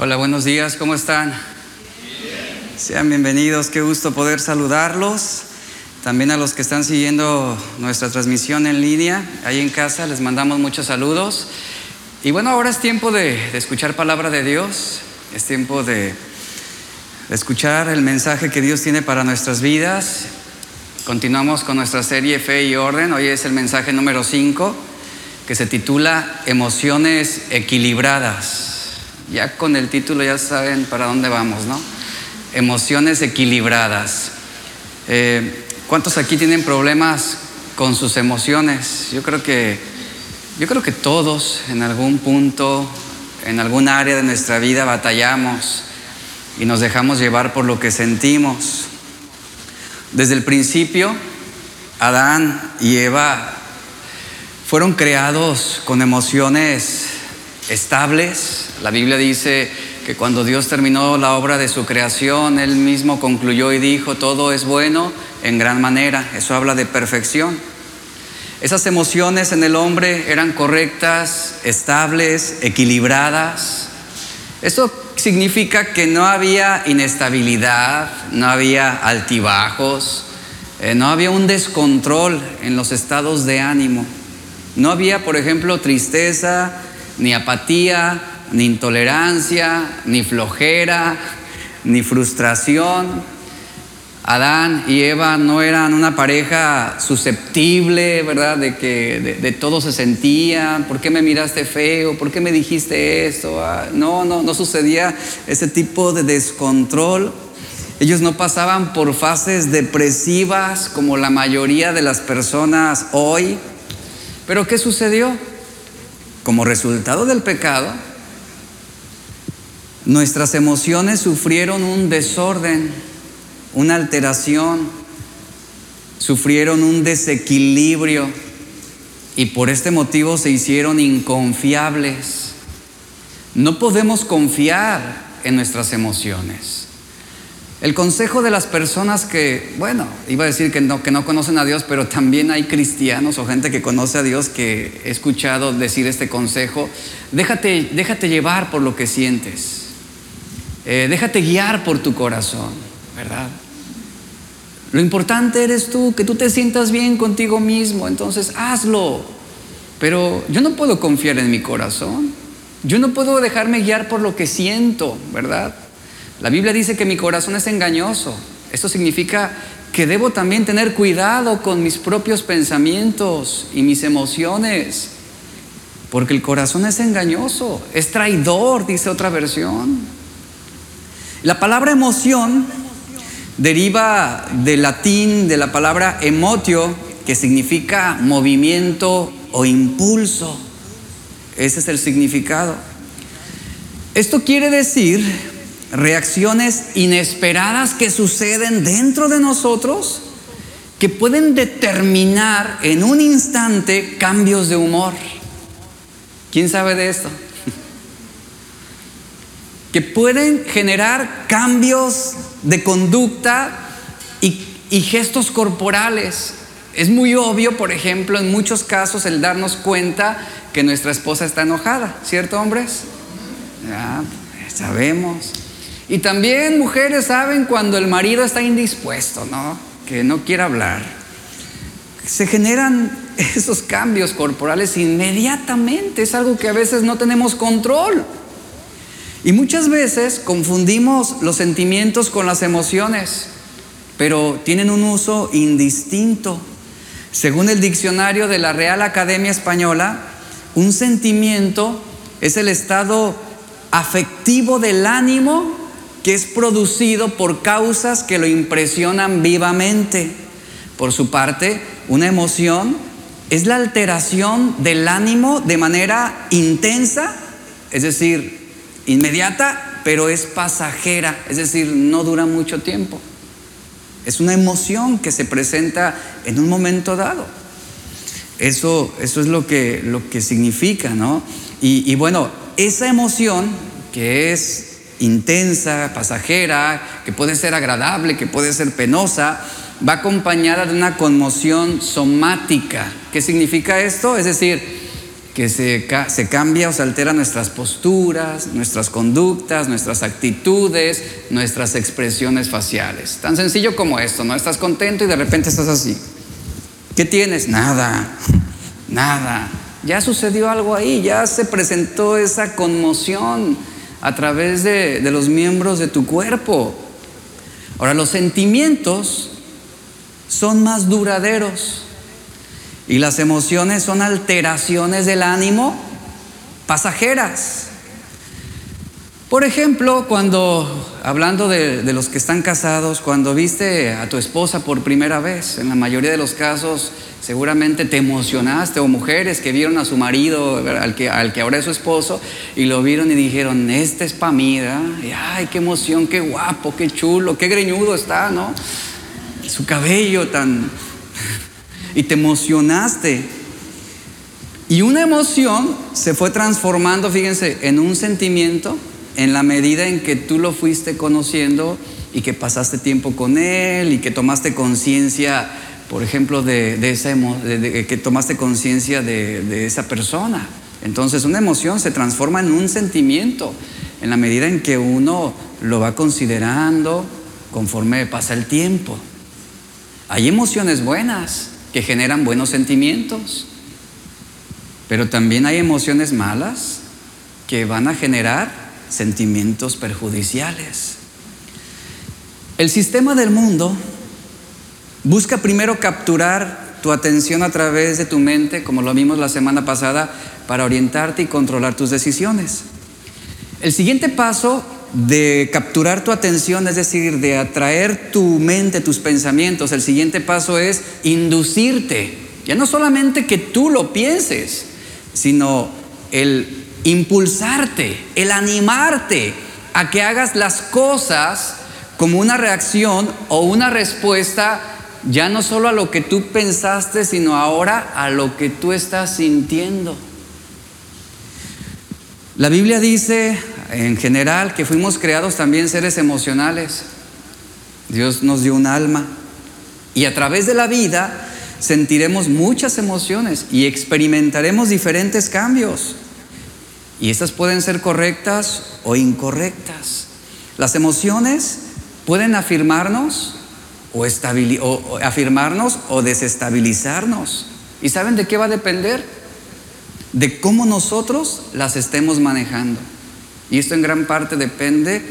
Hola, buenos días, ¿cómo están? Sean bienvenidos, qué gusto poder saludarlos. También a los que están siguiendo nuestra transmisión en línea, ahí en casa, les mandamos muchos saludos. Y bueno, ahora es tiempo de, de escuchar palabra de Dios, es tiempo de, de escuchar el mensaje que Dios tiene para nuestras vidas. Continuamos con nuestra serie Fe y Orden, hoy es el mensaje número 5, que se titula Emociones Equilibradas. Ya con el título ya saben para dónde vamos, ¿no? Emociones equilibradas. Eh, ¿Cuántos aquí tienen problemas con sus emociones? Yo creo que, yo creo que todos en algún punto, en algún área de nuestra vida batallamos y nos dejamos llevar por lo que sentimos. Desde el principio, Adán y Eva fueron creados con emociones estables. La Biblia dice que cuando Dios terminó la obra de su creación, Él mismo concluyó y dijo, todo es bueno en gran manera. Eso habla de perfección. Esas emociones en el hombre eran correctas, estables, equilibradas. Eso significa que no había inestabilidad, no había altibajos, eh, no había un descontrol en los estados de ánimo. No había, por ejemplo, tristeza, ni apatía, ni intolerancia, ni flojera, ni frustración. Adán y Eva no eran una pareja susceptible, ¿verdad? De que de, todo se sentían. ¿Por qué me miraste feo? ¿Por qué me dijiste esto? Ah, no, no, no sucedía ese tipo de descontrol. Ellos no pasaban por fases depresivas como la mayoría de las personas hoy. Pero ¿qué sucedió? Como resultado del pecado, nuestras emociones sufrieron un desorden, una alteración, sufrieron un desequilibrio y por este motivo se hicieron inconfiables. No podemos confiar en nuestras emociones. El consejo de las personas que, bueno, iba a decir que no, que no conocen a Dios, pero también hay cristianos o gente que conoce a Dios que he escuchado decir este consejo, déjate, déjate llevar por lo que sientes, eh, déjate guiar por tu corazón, ¿verdad? Lo importante eres tú, que tú te sientas bien contigo mismo, entonces hazlo. Pero yo no puedo confiar en mi corazón, yo no puedo dejarme guiar por lo que siento, ¿verdad? La Biblia dice que mi corazón es engañoso. Esto significa que debo también tener cuidado con mis propios pensamientos y mis emociones, porque el corazón es engañoso, es traidor, dice otra versión. La palabra emoción deriva del latín de la palabra emotio, que significa movimiento o impulso. Ese es el significado. Esto quiere decir reacciones inesperadas que suceden dentro de nosotros que pueden determinar en un instante cambios de humor. ¿Quién sabe de esto? que pueden generar cambios de conducta y, gestos corporales. Es muy obvio, por ejemplo, en muchos casos el darnos cuenta que nuestra esposa está enojada, ¿cierto, hombres? Ya, sabemos. Y también mujeres saben cuando el marido está indispuesto, ¿no? Que no quiere hablar. Se generan esos cambios corporales inmediatamente. Es algo que a veces no tenemos control. Y muchas veces confundimos los sentimientos con las emociones, pero tienen un uso indistinto. Según el diccionario de la Real Academia Española, un sentimiento es el estado afectivo del ánimo que es producido por causas que lo impresionan vivamente. Por su parte, una emoción es la alteración del ánimo de manera intensa, es decir, inmediata, pero es pasajera, es decir, no dura mucho tiempo. Es una emoción que se presenta en un momento dado. Eso, eso es lo que, lo que significa, ¿no? Y, y bueno, esa emoción que es intensa, pasajera, que puede ser agradable, que puede ser penosa, va acompañada de una conmoción somática. ¿Qué significa esto? Es decir, que se, se, cambia o se altera nuestras posturas, nuestras conductas, nuestras actitudes, nuestras expresiones faciales. Tan sencillo como esto, ¿no? Estás contento y de repente estás así. ¿Qué tienes? Nada, nada. Ya sucedió algo ahí, ya se presentó esa conmoción a través de, de los miembros de tu cuerpo. Ahora, los sentimientos son más duraderos. Y las emociones son alteraciones del ánimo pasajeras. Por ejemplo, cuando, hablando de, los que están casados, cuando viste a tu esposa por primera vez, en la mayoría de los casos seguramente te emocionaste, o mujeres que vieron a su marido, al que, al que ahora es su esposo, y lo vieron y dijeron, este es para mí, Y, ay, qué emoción, qué guapo, qué chulo, qué greñudo está, ¿no? Su cabello tan y te emocionaste. Y una emoción se fue transformando, fíjense, en un sentimiento en la medida en que tú lo fuiste conociendo y que pasaste tiempo con él y que tomaste conciencia, por ejemplo, de, esa que tomaste conciencia de, de esa persona. Entonces una emoción se transforma en un sentimiento en la medida en que uno lo va considerando conforme pasa el tiempo. Hay emociones buenas, que generan buenos sentimientos, pero también hay emociones malas que van a generar sentimientos perjudiciales. El sistema del mundo busca primero capturar tu atención a través de tu mente, como lo vimos la semana pasada, para orientarte y controlar tus decisiones. El siguiente paso de capturar tu atención, es decir, de atraer tu mente, tus pensamientos, el siguiente paso es inducirte. Ya no solamente que tú lo pienses, sino el impulsarte, el animarte a que hagas las cosas como una reacción o una respuesta ya no solo a lo que tú pensaste, sino ahora a lo que tú estás sintiendo. La Biblia dice en general que fuimos creados también seres emocionales. Dios nos dio un alma y a través de la vida sentiremos muchas emociones y experimentaremos diferentes cambios. Y estas pueden ser correctas o incorrectas. Las emociones pueden afirmarnos o, o afirmarnos o desestabilizarnos. ¿Y saben de qué va a depender? de cómo nosotros las estemos manejando. Y esto en gran parte depende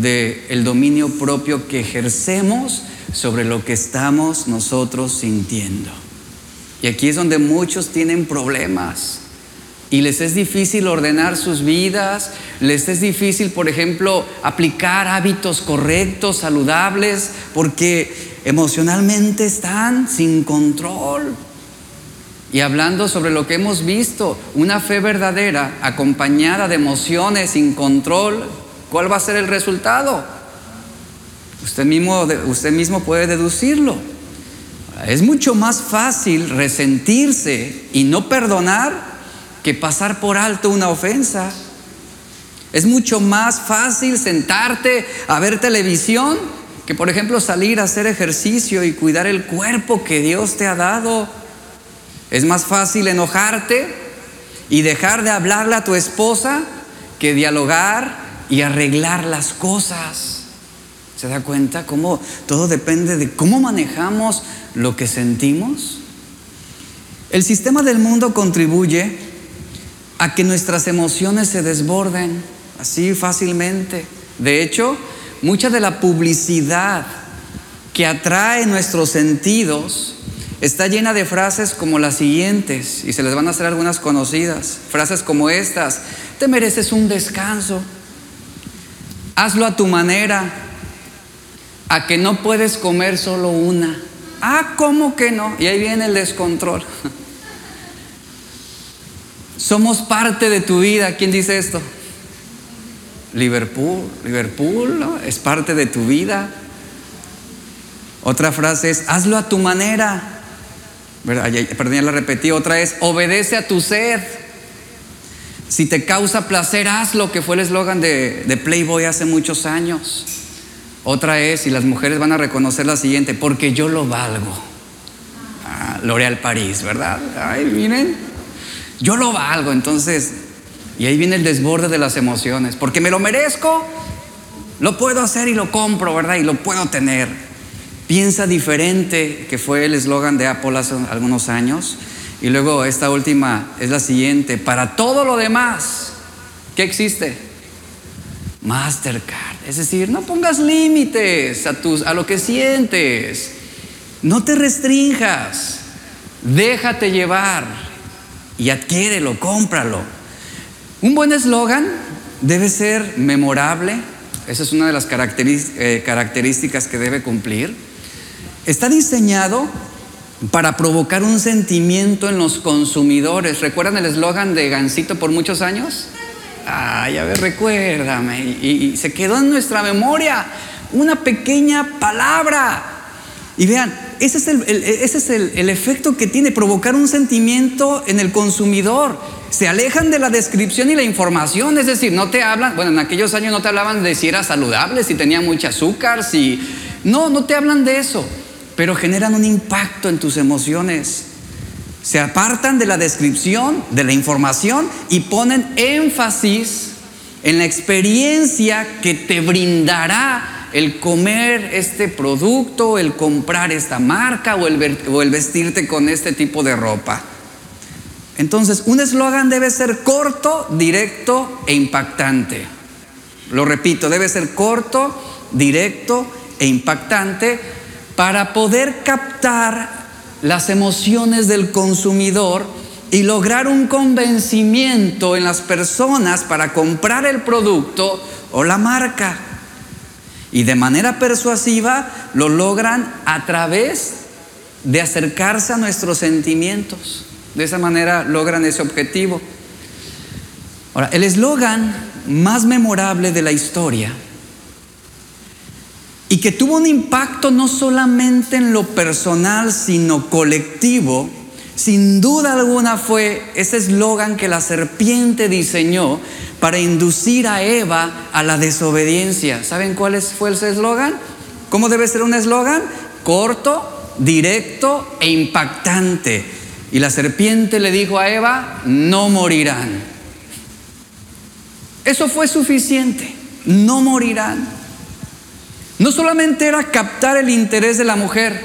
del dominio propio que ejercemos sobre lo que estamos nosotros sintiendo. Y aquí es donde muchos tienen problemas. Y les es difícil ordenar sus vidas, les es difícil, por ejemplo, aplicar hábitos correctos, saludables, porque emocionalmente están sin control. Y hablando sobre lo que hemos visto, una fe verdadera acompañada de emociones sin control, ¿cuál va a ser el resultado? Usted mismo, usted mismo puede deducirlo. Es mucho más fácil resentirse y no perdonar que pasar por alto una ofensa. Es mucho más fácil sentarte a ver televisión que, por ejemplo, salir a hacer ejercicio y cuidar el cuerpo que Dios te ha dado. Es más fácil enojarte y dejar de hablarle a tu esposa que dialogar y arreglar las cosas. ¿Se da cuenta cómo todo depende de cómo manejamos lo que sentimos? El sistema del mundo contribuye a que nuestras emociones se desborden así fácilmente. De hecho, mucha de la publicidad que atrae nuestros sentidos está llena de frases como las siguientes, y se les van a hacer algunas conocidas. Frases como estas, te mereces un descanso, hazlo a tu manera, a que no puedes comer solo una. Ah, ¿cómo que no? Y ahí viene el descontrol. Somos parte de tu vida. ¿Quién dice esto? Liverpool. Liverpool es parte de tu vida. Otra frase es, hazlo a tu manera. Perdón, ya la repetí. Otra es, obedece a tu sed. Si te causa placer, hazlo, que fue el eslogan de, Playboy hace muchos años. Otra es, y las mujeres van a reconocer la siguiente, porque yo lo valgo. Ah, L'Oréal París, ¿verdad? Ay, miren. Yo lo valgo, entonces, y ahí viene el desborde de las emociones, porque me lo merezco, lo puedo hacer y lo compro, ¿verdad? Y lo puedo tener. Piensa diferente, que fue el eslogan de Apple hace algunos años. Y luego esta última es la siguiente, para todo lo demás, ¿qué existe? Mastercard. Es decir, no pongas límites a, tus, a lo que sientes. No te restrinjas. Déjate llevar y adquiérelo, cómpralo. Un buen eslogan debe ser memorable. Esa es una de las eh, características que debe cumplir. Está diseñado para provocar un sentimiento en los consumidores. ¿Recuerdan el eslogan de Gansito por muchos años? Ay, a ver, recuérdame. Y, se quedó en nuestra memoria una pequeña palabra. Y vean, ese es, el, ese es el, efecto que tiene, provocar un sentimiento en el consumidor. Se alejan de la descripción y la información, es decir, no te hablan, bueno, en aquellos años no te hablaban de si era saludable, si tenía mucho azúcar, si... No, no te hablan de eso pero generan un impacto en tus emociones. Se apartan de la descripción, de la información y ponen énfasis en la experiencia que te brindará el comer este producto, el comprar esta marca o el, vestirte con este tipo de ropa. Entonces, un eslogan debe ser corto, directo e impactante. Lo repito, debe ser corto, directo e impactante para poder captar las emociones del consumidor y lograr un convencimiento en las personas para comprar el producto o la marca. Y de manera persuasiva lo logran a través de acercarse a nuestros sentimientos. De esa manera logran ese objetivo. Ahora, el eslogan más memorable de la historia y que tuvo un impacto no solamente en lo personal, sino colectivo, sin duda alguna fue ese eslogan que la serpiente diseñó para inducir a Eva a la desobediencia. ¿Saben cuál fue ese eslogan? ¿Cómo debe ser un eslogan? Corto, directo e impactante. Y la serpiente le dijo a Eva, no morirán. Eso fue suficiente, no morirán. No solamente era captar el interés de la mujer,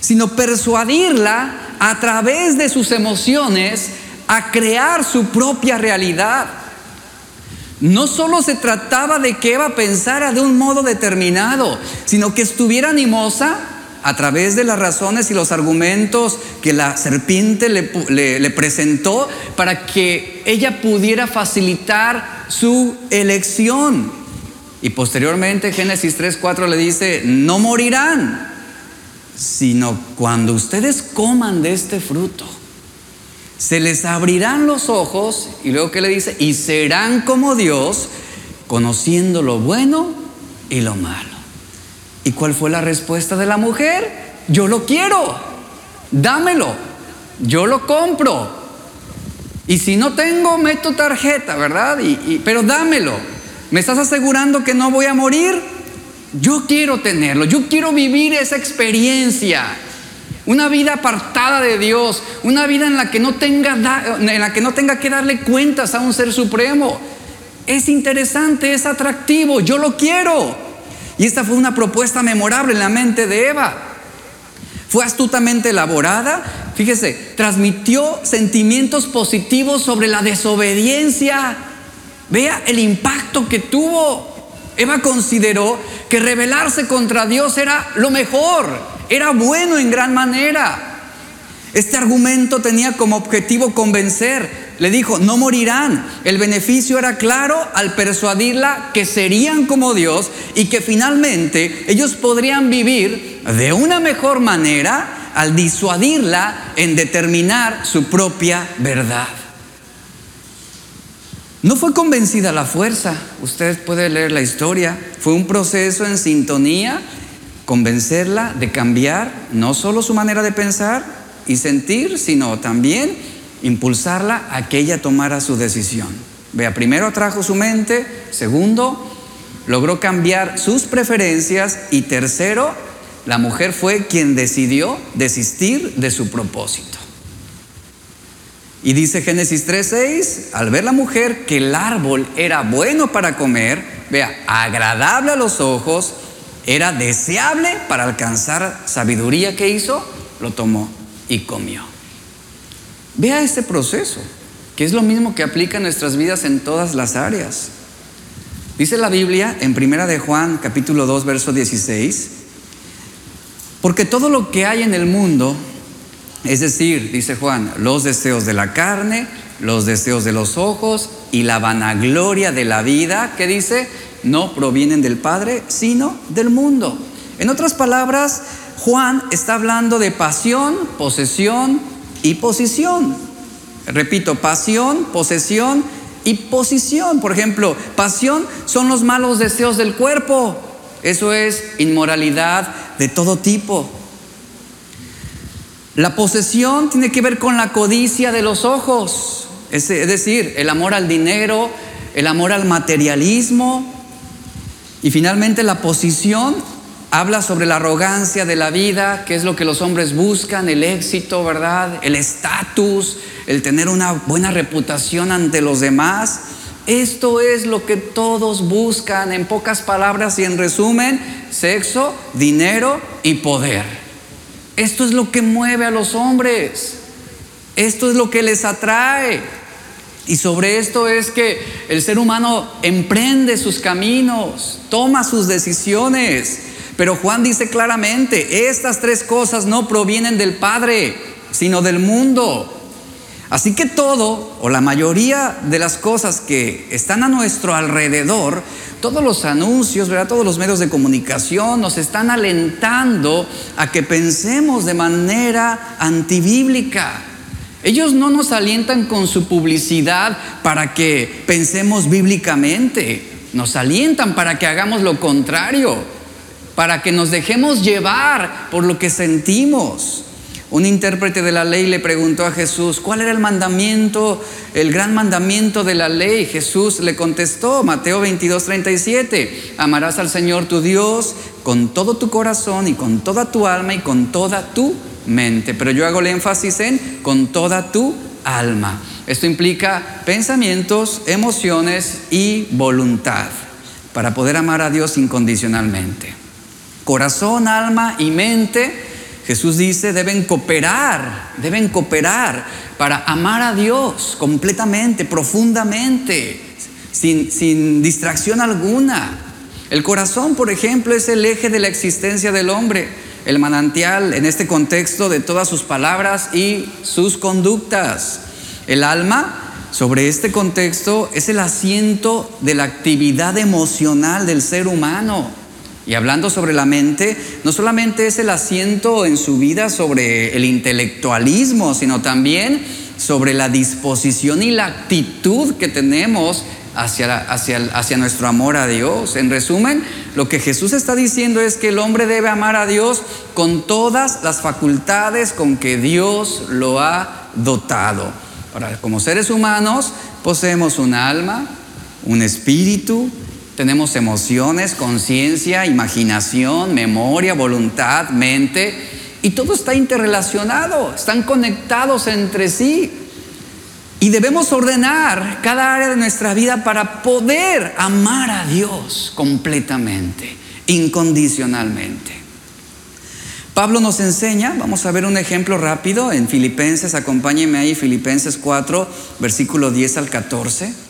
sino persuadirla a través de sus emociones a crear su propia realidad. No solo se trataba de que Eva pensara de un modo determinado, sino que estuviera animosa a través de las razones y los argumentos que la serpiente le, presentó para que ella pudiera facilitar su elección. Y posteriormente Génesis 3.4 le dice, no morirán, sino cuando ustedes coman de este fruto, se les abrirán los ojos y luego que le dice, y serán como Dios, conociendo lo bueno y lo malo. ¿Y cuál fue la respuesta de la mujer? Yo lo quiero, dámelo, yo lo compro. Y si no tengo, meto tarjeta, ¿verdad? Pero dámelo. ¿Me estás asegurando que no voy a morir? Yo quiero tenerlo, yo quiero vivir esa experiencia. Una vida apartada de Dios, una vida en la que no tenga, en la que, no tenga que darle cuentas a un ser supremo. Es interesante, es atractivo, yo lo quiero. Y esta fue una propuesta memorable en la mente de Eva. Fue astutamente elaborada, fíjese, transmitió sentimientos positivos sobre la desobediencia Vea el impacto que tuvo. Eva consideró que rebelarse contra Dios era lo mejor, era bueno en gran manera. Este argumento tenía como objetivo convencer. Le dijo, no morirán. El beneficio era claro al persuadirla que serían como Dios y que finalmente ellos podrían vivir de una mejor manera al disuadirla en determinar su propia verdad. No fue convencida la fuerza, usted puede leer la historia, fue un proceso en sintonía, convencerla de cambiar no solo su manera de pensar y sentir, sino también impulsarla a que ella tomara su decisión. Vea, primero atrajo su mente, segundo, logró cambiar sus preferencias y tercero, la mujer fue quien decidió desistir de su propósito. Y dice Génesis 3:6, al ver la mujer que el árbol era bueno para comer, vea, agradable a los ojos, era deseable para alcanzar sabiduría que hizo, lo tomó y comió. Vea este proceso, que es lo mismo que aplica en nuestras vidas en todas las áreas. Dice la Biblia en Primera de Juan, capítulo 2, verso 16, porque todo lo que hay en el mundo, es decir, dice Juan, los deseos de la carne, los deseos de los ojos y la vanagloria de la vida, que dice, no provienen del Padre, sino del mundo. En otras palabras, Juan está hablando de pasión, posesión y posición. Repito, pasión, posesión y posición. Por ejemplo, pasión son los malos deseos del cuerpo. Eso es inmoralidad de todo tipo. La posesión tiene que ver con la codicia de los ojos, es decir, el amor al dinero, el amor al materialismo. Y finalmente la posición habla sobre la arrogancia de la vida, que es lo que los hombres buscan, el éxito, ¿verdad? El estatus, el tener una buena reputación ante los demás. Esto es lo que todos buscan, en pocas palabras y en resumen, sexo, dinero y poder. Esto es lo que mueve a los hombres. Esto es lo que les atrae. Y sobre esto es que el ser humano emprende sus caminos, toma sus decisiones. Pero Juan dice claramente, estas tres cosas no provienen del Padre, sino del mundo. Así que todo, o la mayoría de las cosas que están a nuestro alrededor, todos los anuncios, todos los medios de comunicación nos están alentando a que pensemos de manera antibíblica. Ellos no nos alientan con su publicidad para que pensemos bíblicamente, nos alientan para que hagamos lo contrario, para que nos dejemos llevar por lo que sentimos. Un intérprete de la ley le preguntó a Jesús, ¿cuál era el mandamiento, el gran mandamiento de la ley? Jesús le contestó, Mateo 22, 37, amarás al Señor tu Dios con todo tu corazón y con toda tu alma y con toda tu mente. Pero yo hago el énfasis en con toda tu alma. Esto implica pensamientos, emociones y voluntad para poder amar a Dios incondicionalmente. Corazón, alma y mente Jesús dice, deben cooperar, deben cooperar para amar a Dios completamente, profundamente, sin, sin distracción alguna. El corazón, por ejemplo, es el eje de la existencia del hombre, el manantial en este contexto de todas sus palabras y sus conductas. El alma, sobre este contexto, es el asiento de la actividad emocional del ser humano. Y hablando sobre la mente, no solamente es el asiento en su vida sobre el intelectualismo, sino también sobre la disposición y la actitud que tenemos hacia, hacia, nuestro amor a Dios. En resumen, lo que Jesús está diciendo es que el hombre debe amar a Dios con todas las facultades con que Dios lo ha dotado. Ahora, como seres humanos, poseemos un alma, un espíritu, tenemos emociones, conciencia, imaginación, memoria, voluntad, mente, y todo está interrelacionado, están conectados entre sí. Y debemos ordenar cada área de nuestra vida para poder amar a Dios completamente, incondicionalmente. Pablo nos enseña, vamos a ver un ejemplo rápido en Filipenses, acompáñenme ahí, Filipenses 4, versículo 10 al 14.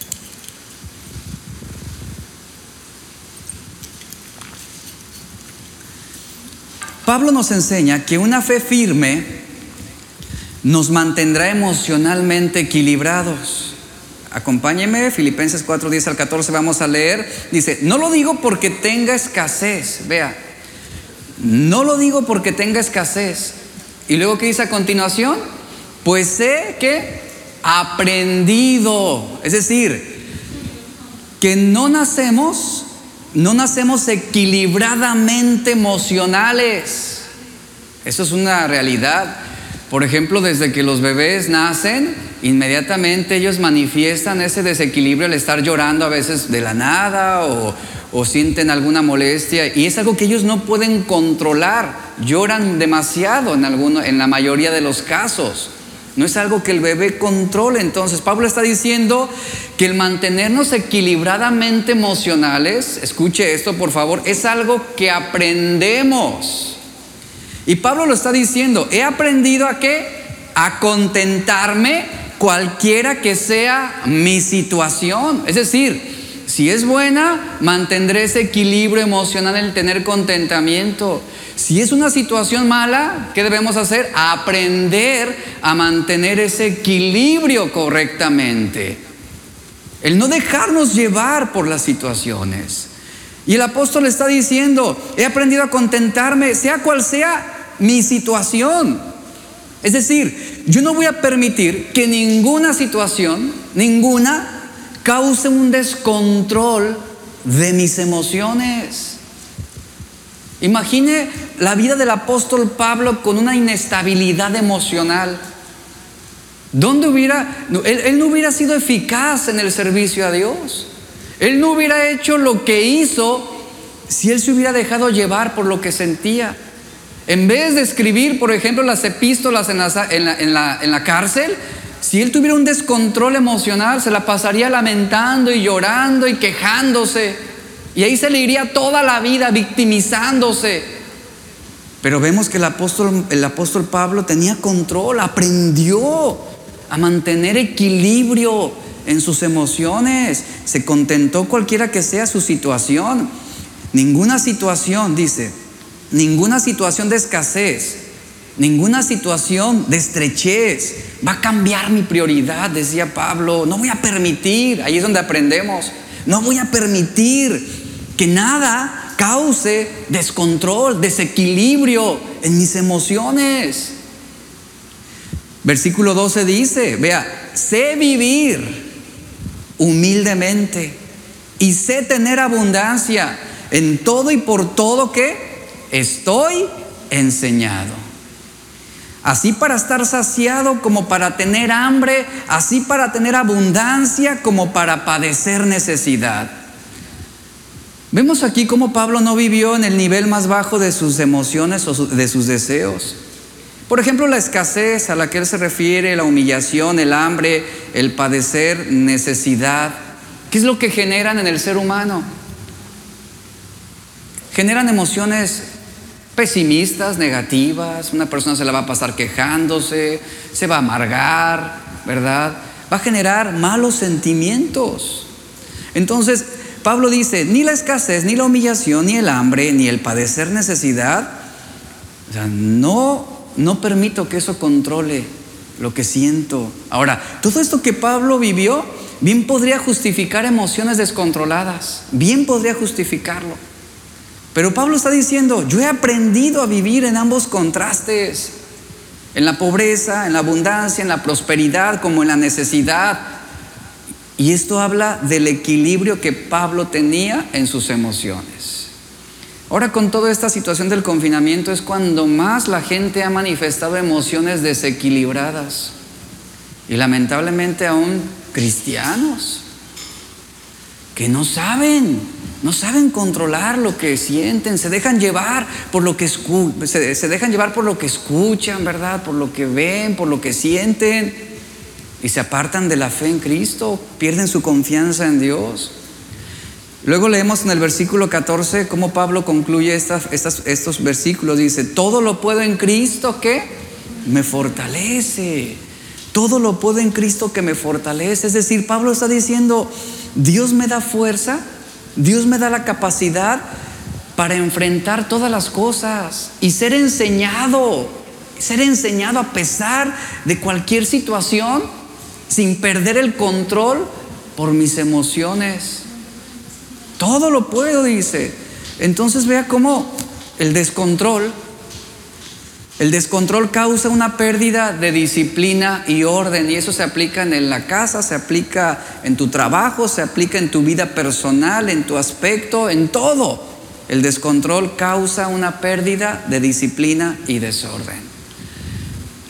Pablo nos enseña que una fe firme nos mantendrá emocionalmente equilibrados. Acompáñeme, Filipenses 4, 10 al 14, vamos a leer. Dice, no lo digo porque tenga escasez, vea, no lo digo porque tenga escasez. Y luego, ¿qué dice a continuación? Pues sé que aprendido, es decir, que no nacemos no nacemos equilibradamente emocionales. Eso es una realidad. Por ejemplo, desde que los bebés nacen, inmediatamente ellos manifiestan ese desequilibrio al estar llorando a veces de la nada o, sienten alguna molestia y es algo que ellos no pueden controlar. Lloran demasiado en, alguno, en la mayoría de los casos. No es algo que el bebé controle. Entonces, Pablo está diciendo que el mantenernos equilibradamente emocionales, escuche esto por favor, es algo que aprendemos. Y Pablo lo está diciendo, he aprendido a qué? A contentarme cualquiera que sea mi situación. Es decir, si es buena, mantendré ese equilibrio emocional, el tener contentamiento. Si es una situación mala, ¿qué debemos hacer? Aprender a mantener ese equilibrio correctamente. El no dejarnos llevar por las situaciones. Y el apóstol está diciendo, he aprendido a contentarme, sea cual sea mi situación. Es decir, yo no voy a permitir que ninguna situación, ninguna, cause un descontrol de mis emociones. Imagine la vida del apóstol Pablo con una inestabilidad emocional. ¿Dónde hubiera, él, no hubiera sido eficaz en el servicio a Dios? Él no hubiera hecho lo que hizo si él se hubiera dejado llevar por lo que sentía. En vez de escribir, por ejemplo, las epístolas en la, en la, en la cárcel, si él tuviera un descontrol emocional, se la pasaría lamentando y llorando y quejándose. Y ahí se le iría toda la vida victimizándose. Pero vemos que el apóstol, el apóstol Pablo tenía control, aprendió a mantener equilibrio en sus emociones. Se contentó cualquiera que sea su situación. Ninguna situación, dice, ninguna situación de escasez Ninguna situación de estrechez va a cambiar mi prioridad, decía Pablo. No voy a permitir, ahí es donde aprendemos, no voy a permitir que nada cause descontrol, desequilibrio en mis emociones. Versículo 12 dice, vea, sé vivir humildemente y sé tener abundancia en todo y por todo que estoy enseñado. Así para estar saciado como para tener hambre, así para tener abundancia como para padecer necesidad. Vemos aquí cómo Pablo no vivió en el nivel más bajo de sus emociones o de sus deseos. Por ejemplo, la escasez a la que él se refiere, la humillación, el hambre, el padecer necesidad. ¿Qué es lo que generan en el ser humano? Generan emociones pesimistas, negativas, una persona se la va a pasar quejándose, se va a amargar, ¿verdad? Va a generar malos sentimientos. Entonces, Pablo dice, ni la escasez, ni la humillación, ni el hambre, ni el padecer necesidad, o sea, no, no permito que eso controle lo que siento. Ahora, todo esto que Pablo vivió, bien podría justificar emociones descontroladas, bien podría justificarlo. Pero Pablo está diciendo, yo he aprendido a vivir en ambos contrastes, en la pobreza, en la abundancia, en la prosperidad, como en la necesidad. Y esto habla del equilibrio que Pablo tenía en sus emociones. Ahora con toda esta situación del confinamiento es cuando más la gente ha manifestado emociones desequilibradas. Y lamentablemente aún cristianos que no saben no saben controlar lo que sienten, se dejan llevar por lo que se, dejan llevar por lo que escuchan, ¿verdad? Por lo que ven, por lo que sienten y se apartan de la fe en Cristo, pierden su confianza en Dios. Luego leemos en el versículo 14 cómo Pablo concluye estos versículos. Dice, todo lo puedo en Cristo que me fortalece. Todo lo puedo en Cristo que me fortalece. Es decir, Pablo está diciendo, Dios me da fuerza Dios me da la capacidad para enfrentar todas las cosas y ser enseñado, ser enseñado a pesar de cualquier situación sin perder el control por mis emociones. Todo lo puedo, dice. Entonces vea cómo el descontrol el descontrol causa una pérdida de disciplina y orden y eso se aplica en la casa, se aplica en tu trabajo, se aplica en tu vida personal, en tu aspecto, en todo. El descontrol causa una pérdida de disciplina y desorden.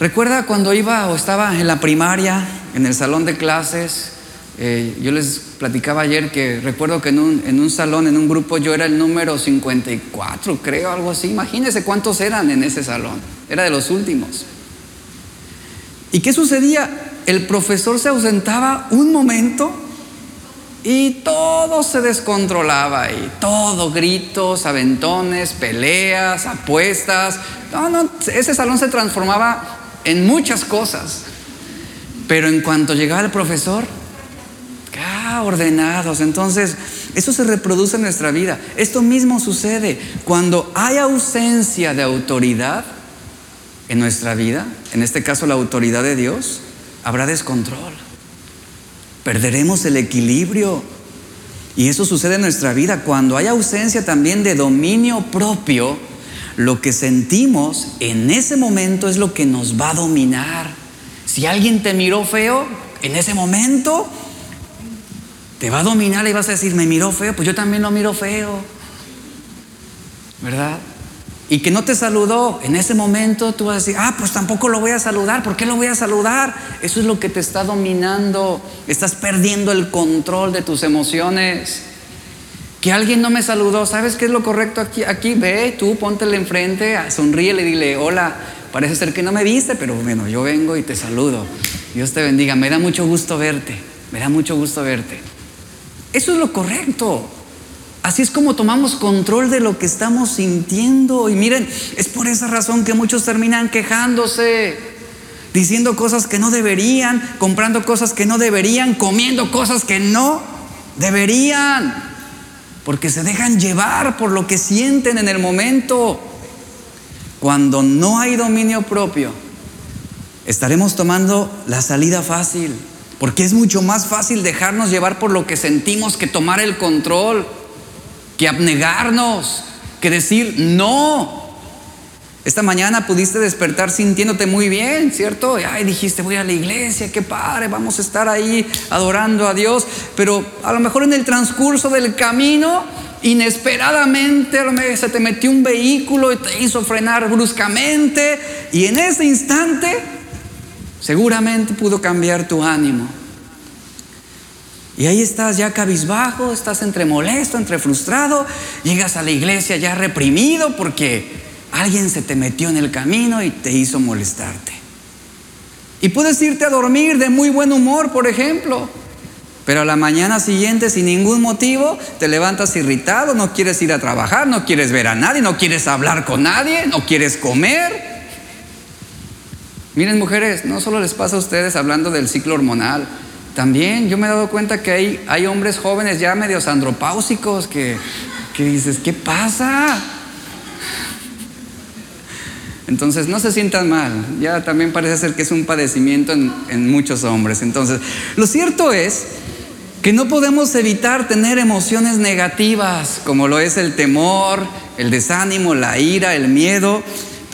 Recuerda cuando iba o estaba en la primaria, en el salón de clases, eh, yo les platicaba ayer que recuerdo que en un, en un, salón, en un grupo, yo era el número 54, creo, algo así. Imagínense cuántos eran en ese salón. Era de los últimos. ¿Y qué sucedía? El profesor se ausentaba un momento y todo se descontrolaba y todo, gritos, aventones, peleas, apuestas. Ese salón se transformaba en muchas cosas. Pero en cuanto llegaba el profesor, ah, ordenados. Entonces, eso se reproduce en nuestra vida. Esto mismo sucede cuando hay ausencia de autoridad en nuestra vida, en este caso la autoridad de Dios, habrá descontrol. Perderemos el equilibrio. Y eso sucede en nuestra vida cuando hay ausencia también de dominio propio. Lo que sentimos en ese momento es lo que nos va a dominar. Si alguien te miró feo, en ese momento te va a dominar y vas a decir, me miró feo, pues yo también lo miro feo. ¿Verdad? y que no te saludó, en ese momento tú vas a decir, ah, pues tampoco lo voy a saludar, ¿por qué lo voy a saludar? Eso es lo que te está dominando, estás perdiendo el control de tus emociones. Que alguien no me saludó, ¿sabes qué es lo correcto aquí? Aquí ve, tú póntele enfrente, sonríele y dile, hola, parece ser que no me viste, pero bueno, yo vengo y te saludo. Dios te bendiga, me da mucho gusto verte, me da mucho gusto verte. Eso es lo correcto. Así es como tomamos control de lo que estamos sintiendo. Y miren, es por esa razón que muchos terminan quejándose, diciendo cosas que no deberían, comprando cosas que no deberían, comiendo cosas que no deberían, porque se dejan llevar por lo que sienten en el momento. Cuando no hay dominio propio, estaremos tomando la salida fácil, porque es mucho más fácil dejarnos llevar por lo que sentimos que tomar el control que abnegarnos, que decir no. Esta mañana pudiste despertar sintiéndote muy bien, ¿cierto? Ay, dijiste, voy a la iglesia, qué padre, vamos a estar ahí adorando a Dios. Pero a lo mejor en el transcurso del camino, inesperadamente se te metió un vehículo y te hizo frenar bruscamente. Y en ese instante, seguramente pudo cambiar tu ánimo. Y ahí estás ya cabizbajo, estás entre molesto, entre frustrado, llegas a la iglesia ya reprimido porque alguien se te metió en el camino y te hizo molestarte. Y puedes irte a dormir de muy buen humor, por ejemplo, pero a la mañana siguiente sin ningún motivo te levantas irritado, no quieres ir a trabajar, no quieres ver a nadie, no quieres hablar con nadie, no quieres comer. Miren mujeres, no solo les pasa a ustedes hablando del ciclo hormonal, también yo me he dado cuenta que hay, hay hombres jóvenes ya medios andropáusicos que, que dices, ¿qué pasa? Entonces no se sientan mal, ya también parece ser que es un padecimiento en, en, muchos hombres. Entonces, lo cierto es que no podemos evitar tener emociones negativas, como lo es el temor, el desánimo, la ira, el miedo,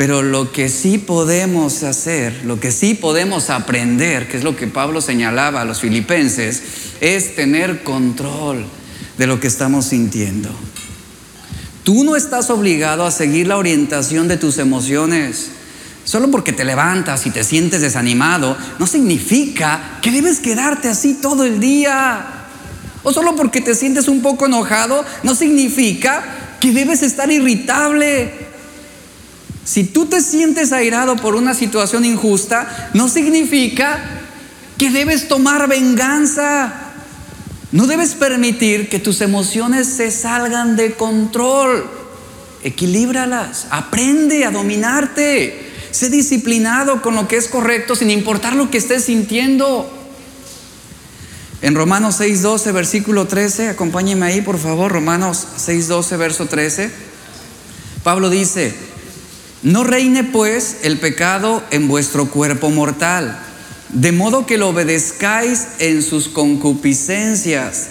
pero lo que sí podemos hacer, lo que sí podemos aprender, que es lo que Pablo señalaba a los filipenses, es tener control de lo que estamos sintiendo. Tú no estás obligado a seguir la orientación de tus emociones. Solo porque te levantas y te sientes desanimado, no significa que debes quedarte así todo el día. O solo porque te sientes un poco enojado, no significa que debes estar irritable. Si tú te sientes airado por una situación injusta, no significa que debes tomar venganza. No debes permitir que tus emociones se salgan de control. Equilíbralas, aprende a dominarte. Sé disciplinado con lo que es correcto sin importar lo que estés sintiendo. En Romanos 6:12, versículo 13, acompáñeme ahí por favor, Romanos 6:12, verso 13. Pablo dice, no reine pues el pecado en vuestro cuerpo mortal, de modo que lo obedezcáis en sus concupiscencias,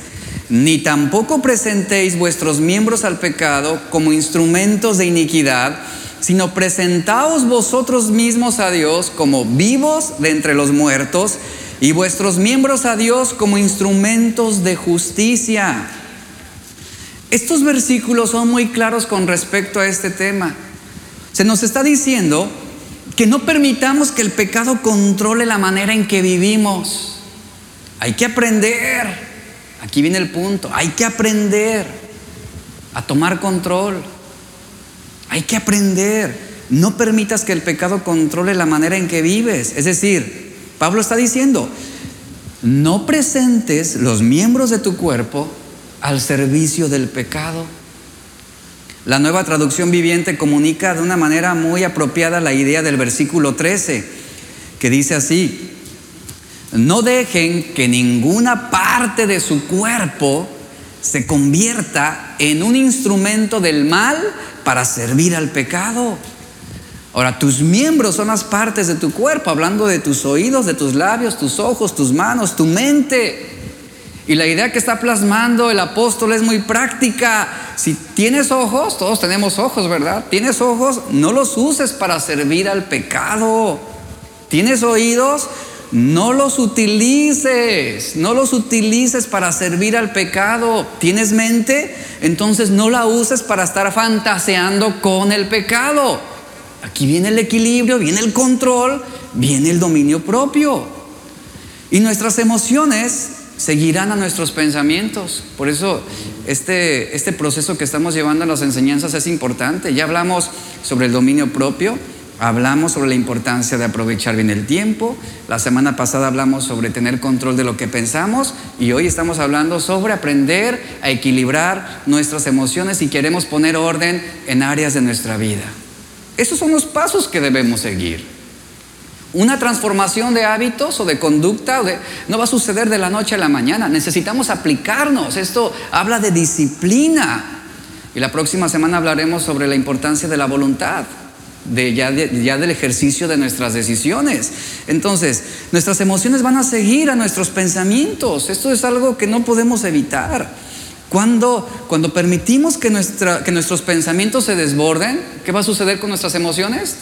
ni tampoco presentéis vuestros miembros al pecado como instrumentos de iniquidad, sino presentaos vosotros mismos a Dios como vivos de entre los muertos y vuestros miembros a Dios como instrumentos de justicia. Estos versículos son muy claros con respecto a este tema. Se nos está diciendo que no permitamos que el pecado controle la manera en que vivimos. Hay que aprender, aquí viene el punto, hay que aprender a tomar control. Hay que aprender. No permitas que el pecado controle la manera en que vives. Es decir, Pablo está diciendo, no presentes los miembros de tu cuerpo al servicio del pecado. La nueva traducción viviente comunica de una manera muy apropiada la idea del versículo 13, que dice así, no dejen que ninguna parte de su cuerpo se convierta en un instrumento del mal para servir al pecado. Ahora, tus miembros son las partes de tu cuerpo, hablando de tus oídos, de tus labios, tus ojos, tus manos, tu mente. Y la idea que está plasmando el apóstol es muy práctica. Si tienes ojos, todos tenemos ojos, ¿verdad? Tienes ojos, no los uses para servir al pecado. Tienes oídos, no los utilices, no los utilices para servir al pecado. ¿Tienes mente? Entonces no la uses para estar fantaseando con el pecado. Aquí viene el equilibrio, viene el control, viene el dominio propio. Y nuestras emociones seguirán a nuestros pensamientos. Por eso este, este proceso que estamos llevando en las enseñanzas es importante. Ya hablamos sobre el dominio propio, hablamos sobre la importancia de aprovechar bien el tiempo. La semana pasada hablamos sobre tener control de lo que pensamos y hoy estamos hablando sobre aprender a equilibrar nuestras emociones y queremos poner orden en áreas de nuestra vida. Esos son los pasos que debemos seguir. Una transformación de hábitos o de conducta no va a suceder de la noche a la mañana. Necesitamos aplicarnos. Esto habla de disciplina. Y la próxima semana hablaremos sobre la importancia de la voluntad, de ya, del ejercicio de nuestras decisiones. Entonces, nuestras emociones van a seguir a nuestros pensamientos. Esto es algo que no podemos evitar. Cuando, cuando permitimos que nuestros pensamientos se desborden, ¿qué va a suceder con nuestras emociones?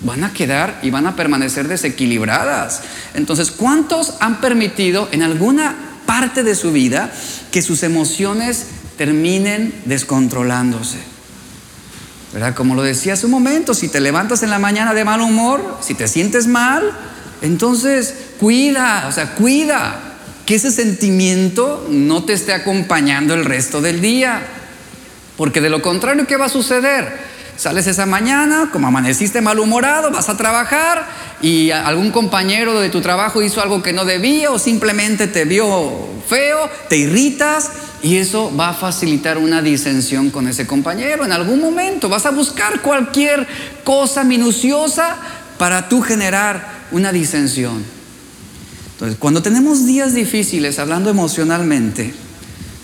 Van a quedar y van a permanecer desequilibradas. Entonces, ¿cuántos han permitido en alguna parte de su vida que sus emociones terminen descontrolándose? ¿Verdad? Como lo decía hace un momento, si te levantas en la mañana de mal humor, si te sientes mal, entonces cuida, o sea, cuida que ese sentimiento no te esté acompañando el resto del día. Porque de lo contrario, ¿qué va a suceder? Sales esa mañana, como amaneciste malhumorado, vas a trabajar y algún compañero de tu trabajo hizo algo que no debía o simplemente te vio feo, te irritas y eso va a facilitar una disensión con ese compañero. En algún momento vas a buscar cualquier cosa minuciosa para tú generar una disensión. Entonces, cuando tenemos días difíciles, hablando emocionalmente,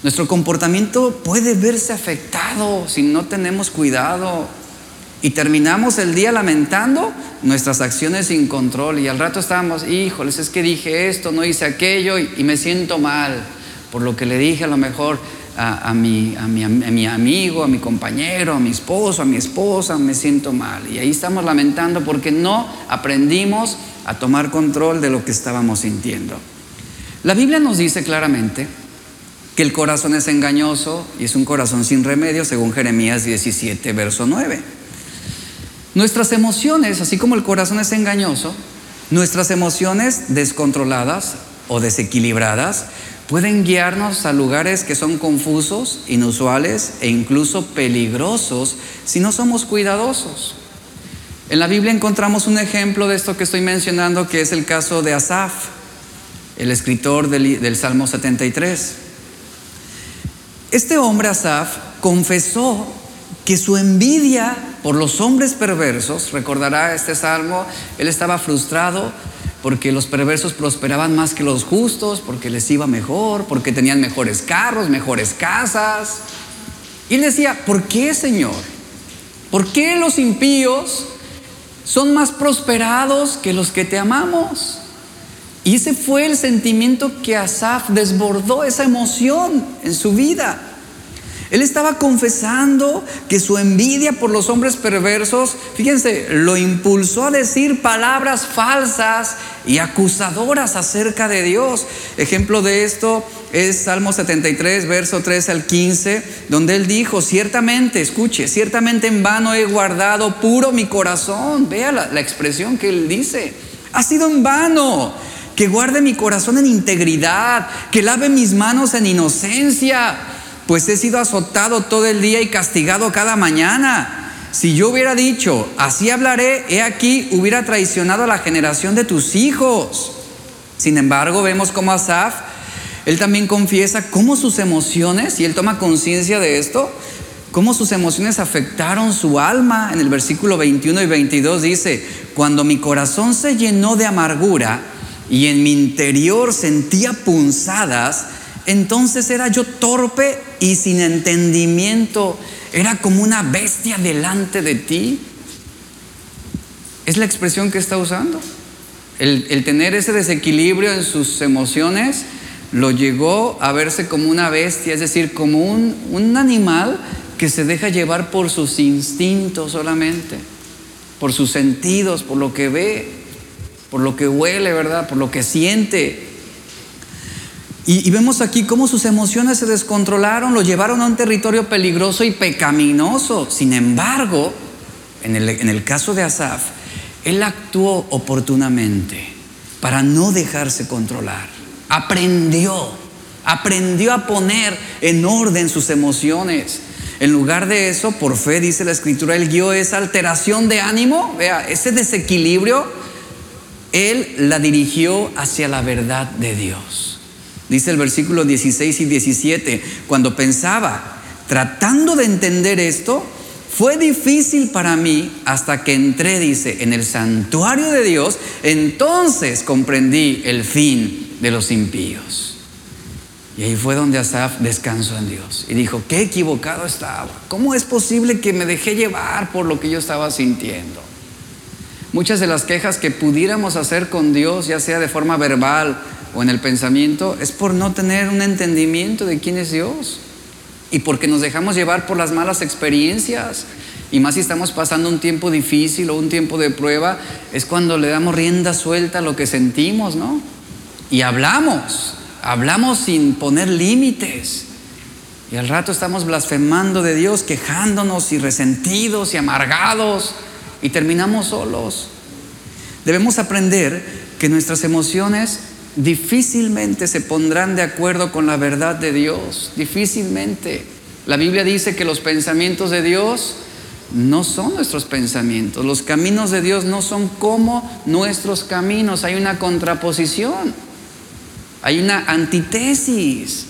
nuestro comportamiento puede verse afectado si no tenemos cuidado. Y terminamos el día lamentando nuestras acciones sin control. Y al rato estábamos, híjoles, es que dije esto, no hice aquello y, me siento mal por lo que le dije a lo mejor a, mi, a, mi, a, mi, amigo, a mi compañero, a mi esposo, a mi esposa, me siento mal. Y ahí estamos lamentando porque no aprendimos a tomar control de lo que estábamos sintiendo. La Biblia nos dice claramente que el corazón es engañoso y es un corazón sin remedio, según Jeremías 17, verso 9. Nuestras emociones, así como el corazón es engañoso, nuestras emociones descontroladas o desequilibradas pueden guiarnos a lugares que son confusos, inusuales e incluso peligrosos si no somos cuidadosos. En la Biblia encontramos un ejemplo de esto que estoy mencionando, que es el caso de Asaf, el escritor del, Salmo 73. Este hombre Asaf confesó que su envidia por los hombres perversos, recordará este salmo, él estaba frustrado porque los perversos prosperaban más que los justos, porque les iba mejor, porque tenían mejores carros, mejores casas. Y él decía, ¿por qué Señor? ¿Por qué los impíos son más prosperados que los que te amamos. Y ese fue el sentimiento que Asaf desbordó, esa emoción en su vida. Él estaba confesando que su envidia por los hombres perversos, fíjense, lo impulsó a decir palabras falsas y acusadoras acerca de Dios. Ejemplo de esto es Salmo 73, verso 3 al 15, donde él dijo, ciertamente, escuche, ciertamente en vano he guardado puro mi corazón. Vea la, la expresión que él dice, ha sido en vano que guarde mi corazón en integridad, que lave mis manos en inocencia pues he sido azotado todo el día y castigado cada mañana. Si yo hubiera dicho, así hablaré, he aquí, hubiera traicionado a la generación de tus hijos. Sin embargo, vemos como Asaf, él también confiesa cómo sus emociones, y él toma conciencia de esto, cómo sus emociones afectaron su alma. En el versículo 21 y 22 dice, cuando mi corazón se llenó de amargura y en mi interior sentía punzadas, entonces era yo torpe y sin entendimiento, era como una bestia delante de ti. Es la expresión que está usando. El, tener ese desequilibrio en sus emociones lo llegó a verse como una bestia, es decir, como un, un animal que se deja llevar por sus instintos solamente, por sus sentidos, por lo que ve, por lo que huele, ¿verdad? Por lo que siente. Y, vemos aquí cómo sus emociones se descontrolaron, lo llevaron a un territorio peligroso y pecaminoso. Sin embargo, en el, en el caso de Asaf, él actuó oportunamente para no dejarse controlar. Aprendió, aprendió a poner en orden sus emociones. En lugar de eso, por fe, dice la escritura, él guió esa alteración de ánimo, vea, ese desequilibrio, él la dirigió hacia la verdad de Dios. Dice el versículo 16 y 17, cuando pensaba, tratando de entender esto, fue difícil para mí hasta que entré, dice, en el santuario de Dios, entonces comprendí el fin de los impíos. Y ahí fue donde Asaf descansó en Dios y dijo, qué equivocado estaba. ¿Cómo es posible que me dejé llevar por lo que yo estaba sintiendo? Muchas de las quejas que pudiéramos hacer con Dios, ya sea de forma verbal o en el pensamiento, es por no tener un entendimiento de quién es Dios y porque nos dejamos llevar por las malas experiencias. Y más si estamos pasando un tiempo difícil o un tiempo de prueba, es cuando le damos rienda suelta a lo que sentimos, ¿no? Y hablamos hablamos sin poner límites. Y al rato estamos blasfemando de Dios, quejándonos y resentidos y amargados y terminamos solos. Debemos aprender que nuestras emociones difícilmente se pondrán de acuerdo con la verdad de Dios, difícilmente. La Biblia dice que los pensamientos de Dios no son nuestros pensamientos, los caminos de Dios no son como nuestros caminos, hay una contraposición. Hay una antítesis.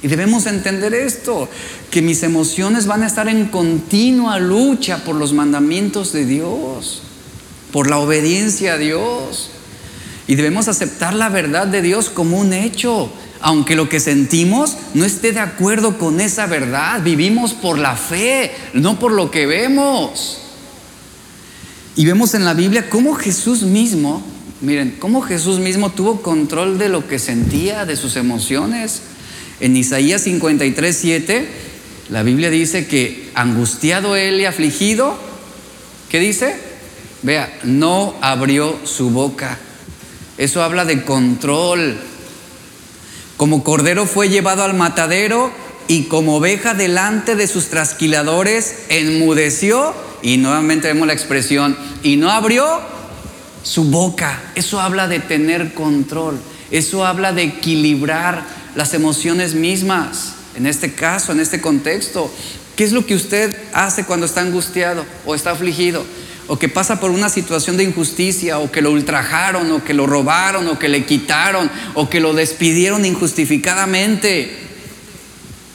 Y debemos entender esto, que mis emociones van a estar en continua lucha por los mandamientos de Dios, por la obediencia a Dios. Y debemos aceptar la verdad de Dios como un hecho, aunque lo que sentimos no esté de acuerdo con esa verdad. Vivimos por la fe, no por lo que vemos. Y vemos en la Biblia cómo Jesús mismo Miren, cómo Jesús mismo tuvo control de lo que sentía, de sus emociones. En Isaías 53, 7, la Biblia dice que angustiado él y afligido, ¿qué dice? Vea, no abrió su boca. Eso habla de control. Como cordero fue llevado al matadero y como oveja delante de sus trasquiladores enmudeció. Y nuevamente vemos la expresión, y no abrió su boca. Eso habla de tener control. Eso habla de equilibrar las emociones mismas. En este caso, en este contexto, ¿qué es lo que usted hace cuando está angustiado o está afligido? O que pasa por una situación de injusticia, o que lo ultrajaron, o que lo robaron, o que le quitaron, o que lo despidieron injustificadamente.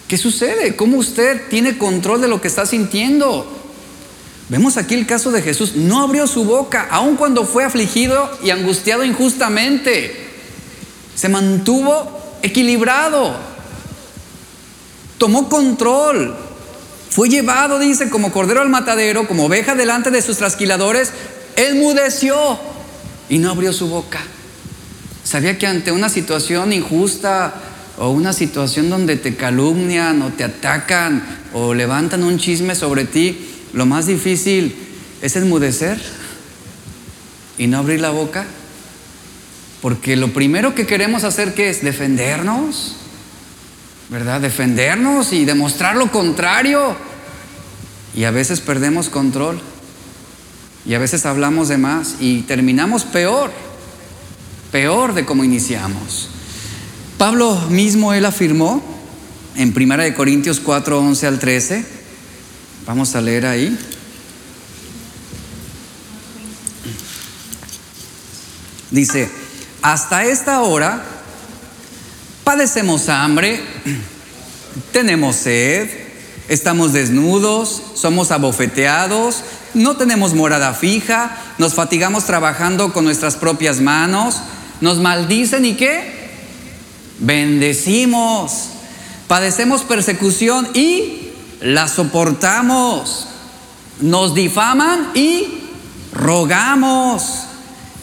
¿Qué sucede? ¿Cómo usted tiene control de lo que está sintiendo? Vemos aquí el caso de Jesús. No abrió su boca, aun cuando fue afligido y angustiado injustamente. Se mantuvo equilibrado. Tomó control. Fue llevado, dice, como cordero al matadero, como oveja delante de sus trasquiladores. Él mudeció y no abrió su boca. Sabía que ante una situación injusta o una situación donde te calumnian o te atacan o levantan un chisme sobre ti, lo más difícil es enmudecer y no abrir la boca. Porque lo primero que queremos hacer que es defendernos, ¿verdad? Defendernos y demostrar lo contrario. Y a veces perdemos control. Y a veces hablamos de más y terminamos peor, peor de como iniciamos. Pablo mismo, él afirmó en 1 Corintios 4, 11 al 13, Vamos a leer ahí. Dice, hasta esta hora padecemos hambre, tenemos sed, estamos desnudos, somos abofeteados, no tenemos morada fija, nos fatigamos trabajando con nuestras propias manos, nos maldicen y qué? Bendecimos, padecemos persecución y la soportamos, nos difaman y rogamos.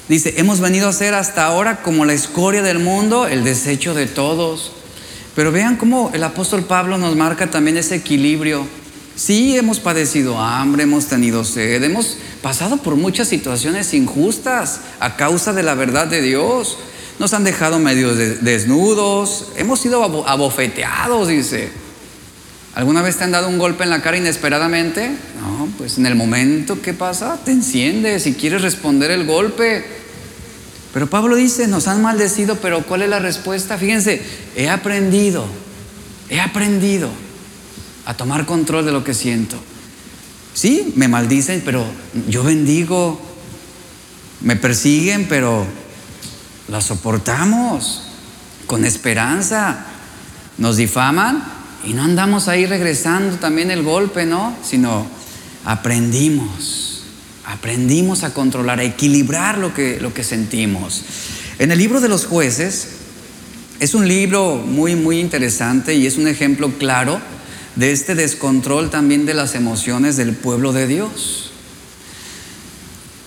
Dice, hemos venido a ser hasta ahora como la escoria del mundo, el desecho de todos. Pero vean cómo el apóstol Pablo nos marca también ese equilibrio. Sí, hemos padecido hambre, hemos tenido sed, hemos pasado por muchas situaciones injustas a causa de la verdad de Dios. Nos han dejado medio desnudos, hemos sido abofeteados, dice. ¿Alguna vez te han dado un golpe en la cara inesperadamente? No, pues en el momento, ¿qué pasa? Te enciendes y quieres responder el golpe. Pero Pablo dice, nos han maldecido, pero ¿cuál es la respuesta? Fíjense, he aprendido, he aprendido a tomar control de lo que siento. Sí, me maldicen, pero yo bendigo. Me persiguen, pero la soportamos con esperanza. Nos difaman, y no andamos ahí regresando también el golpe, ¿no? Sino aprendimos, aprendimos a controlar, a equilibrar lo que, lo que sentimos. En el libro de los jueces es un libro muy, muy interesante y es un ejemplo claro de este descontrol también de las emociones del pueblo de Dios.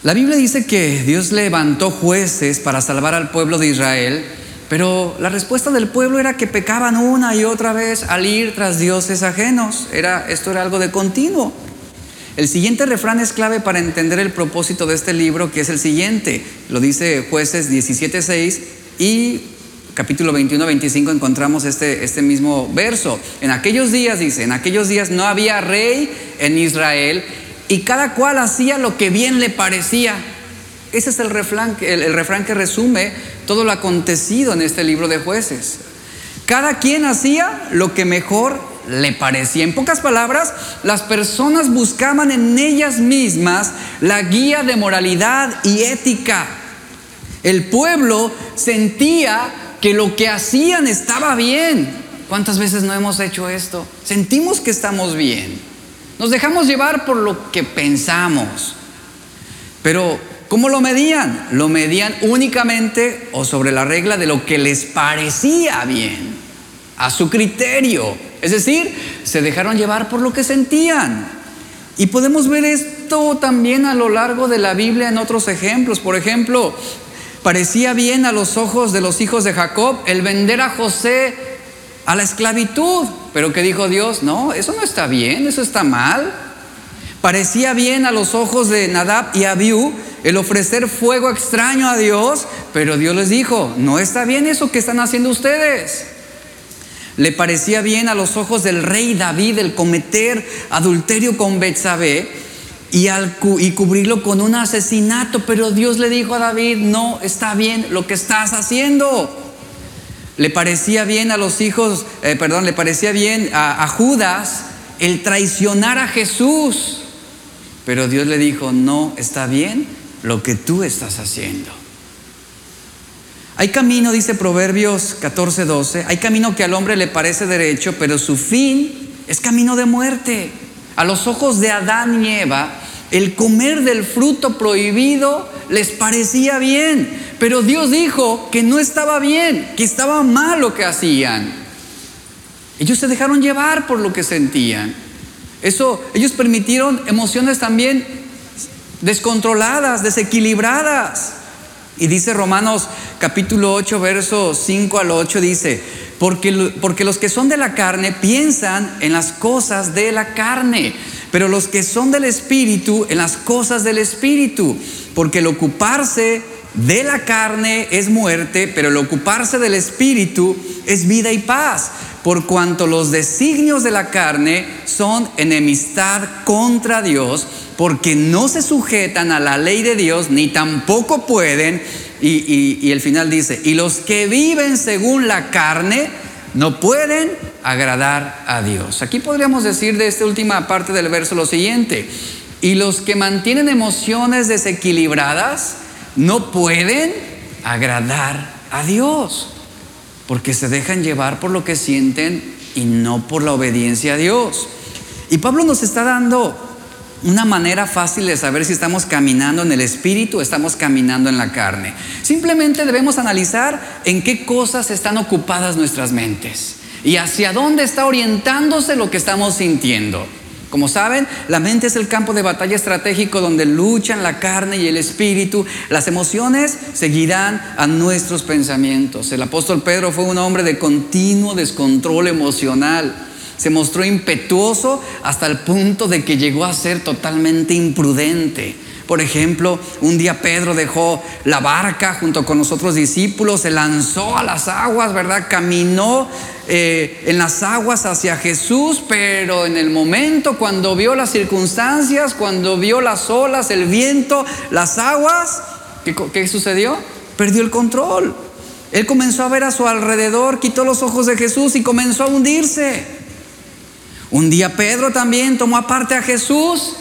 La Biblia dice que Dios levantó jueces para salvar al pueblo de Israel pero la respuesta del pueblo era que pecaban una y otra vez al ir tras dioses ajenos. Era, esto era algo de continuo. El siguiente refrán es clave para entender el propósito de este libro, que es el siguiente. Lo dice jueces 17.6 y capítulo 21-25 encontramos este, este mismo verso. En aquellos días, dice, en aquellos días no había rey en Israel y cada cual hacía lo que bien le parecía. Ese es el refrán, que resume todo lo acontecido en este libro de jueces. Cada quien hacía lo que mejor le parecía. En pocas palabras, las personas buscaban en ellas mismas la guía de moralidad y ética. El pueblo sentía que lo que hacían estaba bien. ¿Cuántas veces no hemos hecho esto? Sentimos que estamos bien. Nos dejamos llevar por lo que pensamos. Pero ¿Cómo lo medían? Lo medían únicamente o sobre la regla de lo que les parecía bien, a su criterio. Es decir, se dejaron llevar por lo que sentían. Y podemos ver esto también a lo largo de la Biblia en otros ejemplos. Por ejemplo, parecía bien a los ojos de los hijos de Jacob el vender a José a la esclavitud. Pero que dijo Dios, no, eso no está bien, eso está mal. Parecía bien a los ojos de Nadab y Abiú el ofrecer fuego extraño a Dios, pero Dios les dijo, no está bien eso que están haciendo ustedes. Le parecía bien a los ojos del rey David el cometer adulterio con Betsabé y, y cubrirlo con un asesinato, pero Dios le dijo a David, no está bien lo que estás haciendo. Le parecía bien a los hijos, eh, perdón, le parecía bien a Judas el traicionar a Jesús, pero Dios le dijo, no está bien lo que tú estás haciendo. Hay camino, dice Proverbios 14, 12, hay camino que al hombre le parece derecho, pero su fin es camino de muerte. A los ojos de Adán y Eva, el comer del fruto prohibido les parecía bien, pero Dios dijo que no estaba bien, que estaba mal lo que hacían. Ellos se dejaron llevar por lo que sentían. Eso, ellos permitieron emociones también descontroladas, desequilibradas. Y dice Romanos capítulo 8, verso 5 al 8, dice, porque, porque los que son de la carne piensan en las cosas de la carne, pero los que son del Espíritu en las cosas del Espíritu, porque el ocuparse de la carne es muerte, pero el ocuparse del Espíritu es vida y paz, por cuanto los designios de la carne son enemistad contra Dios porque no se sujetan a la ley de Dios, ni tampoco pueden, y, el final dice, y los que viven según la carne no pueden agradar a Dios. Aquí podríamos decir de esta última parte del verso lo siguiente, y los que mantienen emociones desequilibradas no pueden agradar a Dios, porque se dejan llevar por lo que sienten y no por la obediencia a Dios. Y Pablo nos está dando una manera fácil de saber si estamos caminando en el espíritu o estamos caminando en la carne. Simplemente debemos analizar en qué cosas están ocupadas nuestras mentes y hacia dónde está orientándose lo que estamos sintiendo. Como saben, la mente es el campo de batalla estratégico donde luchan la carne y el espíritu. Las emociones seguirán a nuestros pensamientos. El apóstol Pedro fue un hombre de continuo descontrol emocional. Se mostró impetuoso hasta el punto de que llegó a ser totalmente imprudente. Por ejemplo, un día Pedro dejó la barca junto con los otros discípulos, se lanzó a las aguas, ¿verdad? Caminó eh, en las aguas hacia Jesús, pero en el momento cuando vio las circunstancias, cuando vio las olas, el viento, las aguas, ¿qué, qué sucedió? Perdió el control. Él comenzó a ver a su alrededor, quitó los ojos de Jesús y comenzó a hundirse. Un día Pedro también tomó aparte a Jesús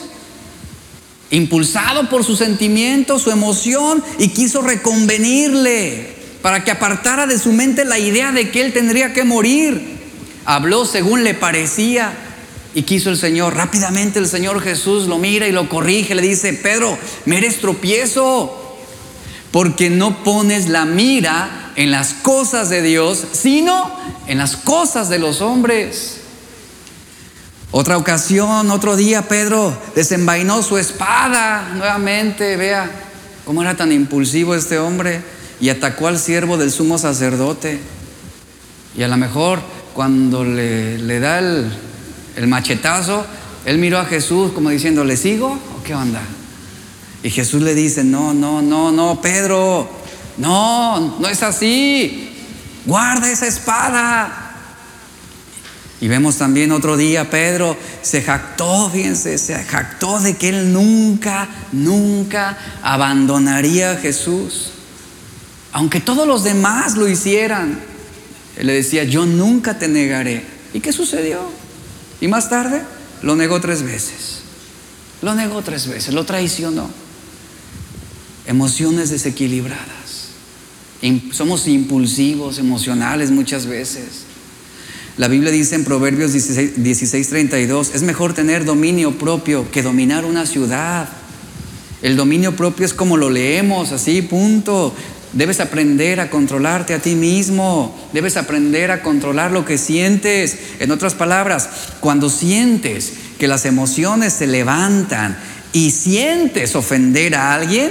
impulsado por su sentimiento, su emoción, y quiso reconvenirle para que apartara de su mente la idea de que él tendría que morir. Habló según le parecía y quiso el Señor. Rápidamente el Señor Jesús lo mira y lo corrige, le dice, Pedro, me eres tropiezo, porque no pones la mira en las cosas de Dios, sino en las cosas de los hombres. Otra ocasión, otro día, Pedro desenvainó su espada nuevamente. Vea cómo era tan impulsivo este hombre y atacó al siervo del sumo sacerdote. Y a lo mejor cuando le, da el, el, machetazo, él miró a Jesús como diciendo, ¿le sigo o qué onda? Y Jesús le dice, no, no, no, no, Pedro, no, no es así. Guarda esa espada. Y vemos también otro día, Pedro se jactó, fíjense, se jactó de que él nunca, nunca abandonaría a Jesús. Aunque todos los demás lo hicieran, él le decía, yo nunca te negaré. ¿Y qué sucedió? Y más tarde lo negó tres veces. Lo negó tres veces, lo traicionó. Emociones desequilibradas. Somos impulsivos, emocionales muchas veces. La Biblia dice en Proverbios 16, 32, es mejor tener dominio propio que dominar una ciudad. El dominio propio es como lo leemos, así, punto. Debes aprender a controlarte a ti mismo. Debes aprender a controlar lo que sientes. En otras palabras, cuando sientes que las emociones se levantan y sientes ofender a alguien,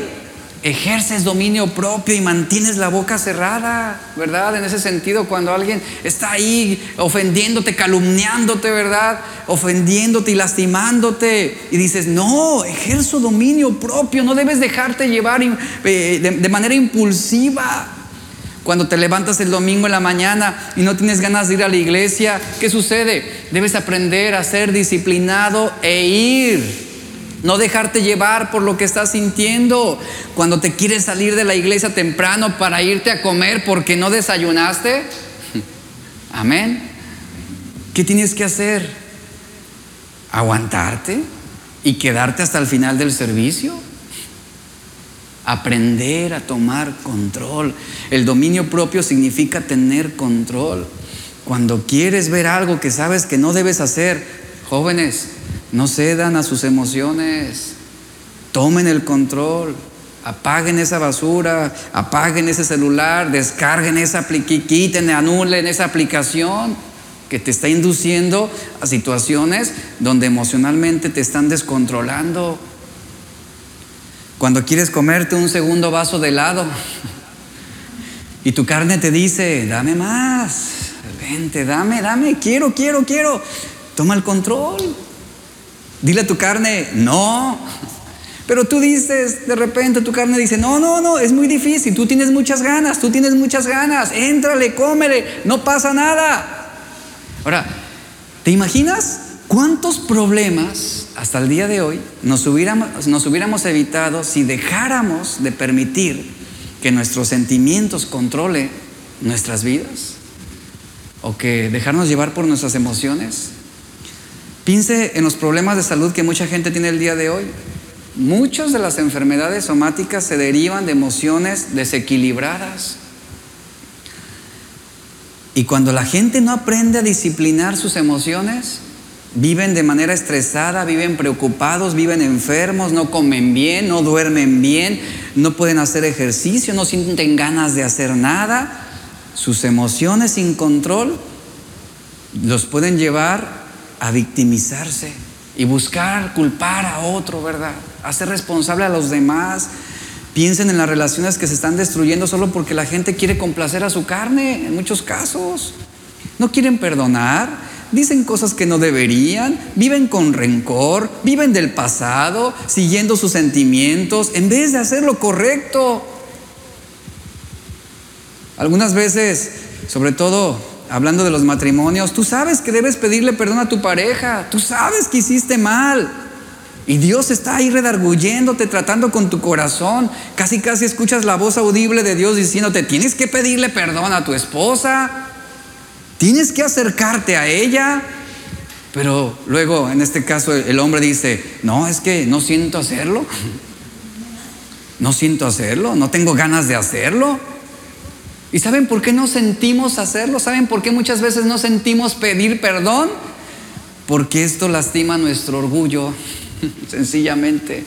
ejerces dominio propio y mantienes la boca cerrada, ¿verdad? En ese sentido, cuando alguien está ahí ofendiéndote, calumniándote, ¿verdad? Ofendiéndote y lastimándote y dices, no, ejerzo dominio propio, no debes dejarte llevar eh, de manera impulsiva. Cuando te levantas el domingo en la mañana y no tienes ganas de ir a la iglesia, ¿qué sucede? Debes aprender a ser disciplinado e ir. No dejarte llevar por lo que estás sintiendo. Cuando te quieres salir de la iglesia temprano para irte a comer porque no desayunaste. Amén. ¿Qué tienes que hacer? ¿Aguantarte y quedarte hasta el final del servicio? Aprender a tomar control. El dominio propio significa tener control. Cuando quieres ver algo que sabes que no debes hacer, jóvenes, no cedan a sus emociones. Tomen el control. Apaguen esa basura, apaguen ese celular, descarguen esa quiten, anulen esa aplicación que te está induciendo a situaciones donde emocionalmente te están descontrolando. Cuando quieres comerte un segundo vaso de helado y tu carne te dice, dame más, vente, dame, dame, quiero, quiero, quiero, toma el control. Dile a tu carne, no. Pero tú dices, de repente tu carne dice, no, no, no, es muy difícil, tú tienes muchas ganas, tú tienes muchas ganas, éntrale, cómele, no pasa nada. Ahora, ¿te imaginas cuántos problemas hasta el día de hoy nos hubiéramos, nos hubiéramos evitado si dejáramos de permitir que nuestros sentimientos controle nuestras vidas? ¿O que dejarnos llevar por nuestras emociones? Piense en los problemas de salud que mucha gente tiene el día de hoy. Muchas de las enfermedades somáticas se derivan de emociones desequilibradas. Y cuando la gente no aprende a disciplinar sus emociones, viven de manera estresada, viven preocupados, viven enfermos, no comen bien, no duermen bien, no pueden hacer ejercicio, no sienten ganas de hacer nada. Sus emociones sin control los pueden llevar a victimizarse y buscar culpar a otro, ¿verdad? Hacer responsable a los demás. Piensen en las relaciones que se están destruyendo solo porque la gente quiere complacer a su carne, en muchos casos. No quieren perdonar, dicen cosas que no deberían, viven con rencor, viven del pasado, siguiendo sus sentimientos, en vez de hacer lo correcto. Algunas veces, sobre todo hablando de los matrimonios, tú sabes que debes pedirle perdón a tu pareja, tú sabes que hiciste mal. Y Dios está ahí redarguyéndote, tratando con tu corazón. Casi, casi escuchas la voz audible de Dios diciéndote, tienes que pedirle perdón a tu esposa, tienes que acercarte a ella. Pero luego, en este caso, el hombre dice, no, es que no siento hacerlo. No siento hacerlo, no tengo ganas de hacerlo. ¿Y saben por qué no sentimos hacerlo? ¿Saben por qué muchas veces no sentimos pedir perdón? Porque esto lastima nuestro orgullo, sencillamente.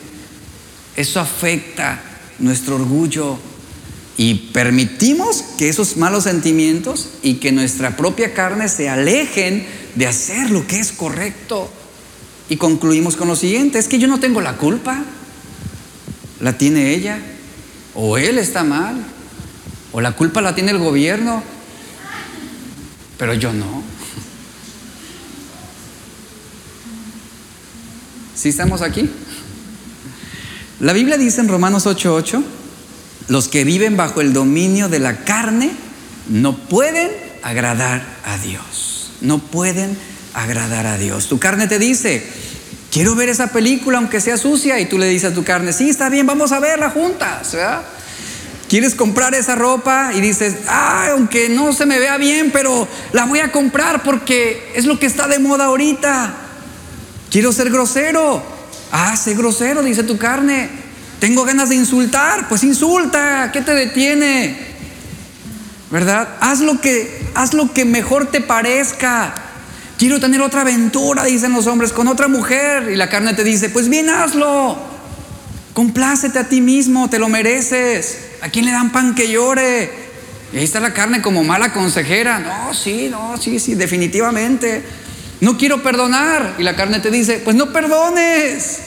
Eso afecta nuestro orgullo y permitimos que esos malos sentimientos y que nuestra propia carne se alejen de hacer lo que es correcto. Y concluimos con lo siguiente, es que yo no tengo la culpa, la tiene ella, o él está mal, o la culpa la tiene el gobierno, pero yo no. ¿Sí estamos aquí? La Biblia dice en Romanos 8:8, los que viven bajo el dominio de la carne no pueden agradar a Dios. No pueden agradar a Dios. Tu carne te dice, quiero ver esa película aunque sea sucia, y tú le dices a tu carne, sí, está bien, vamos a verla juntas, ¿verdad? Quieres comprar esa ropa y dices, ah, aunque no se me vea bien, pero la voy a comprar porque es lo que está de moda ahorita. Quiero ser grosero. Ah, sé grosero, dice tu carne. Tengo ganas de insultar, pues insulta, ¿qué te detiene? ¿Verdad? Haz lo que haz lo que mejor te parezca. Quiero tener otra aventura, dicen los hombres, con otra mujer y la carne te dice, "Pues bien, hazlo." Complácete a ti mismo, te lo mereces. ¿A quién le dan pan que llore? Y ahí está la carne como mala consejera. No, sí, no, sí, sí, definitivamente. No quiero perdonar. Y la carne te dice, pues no perdones.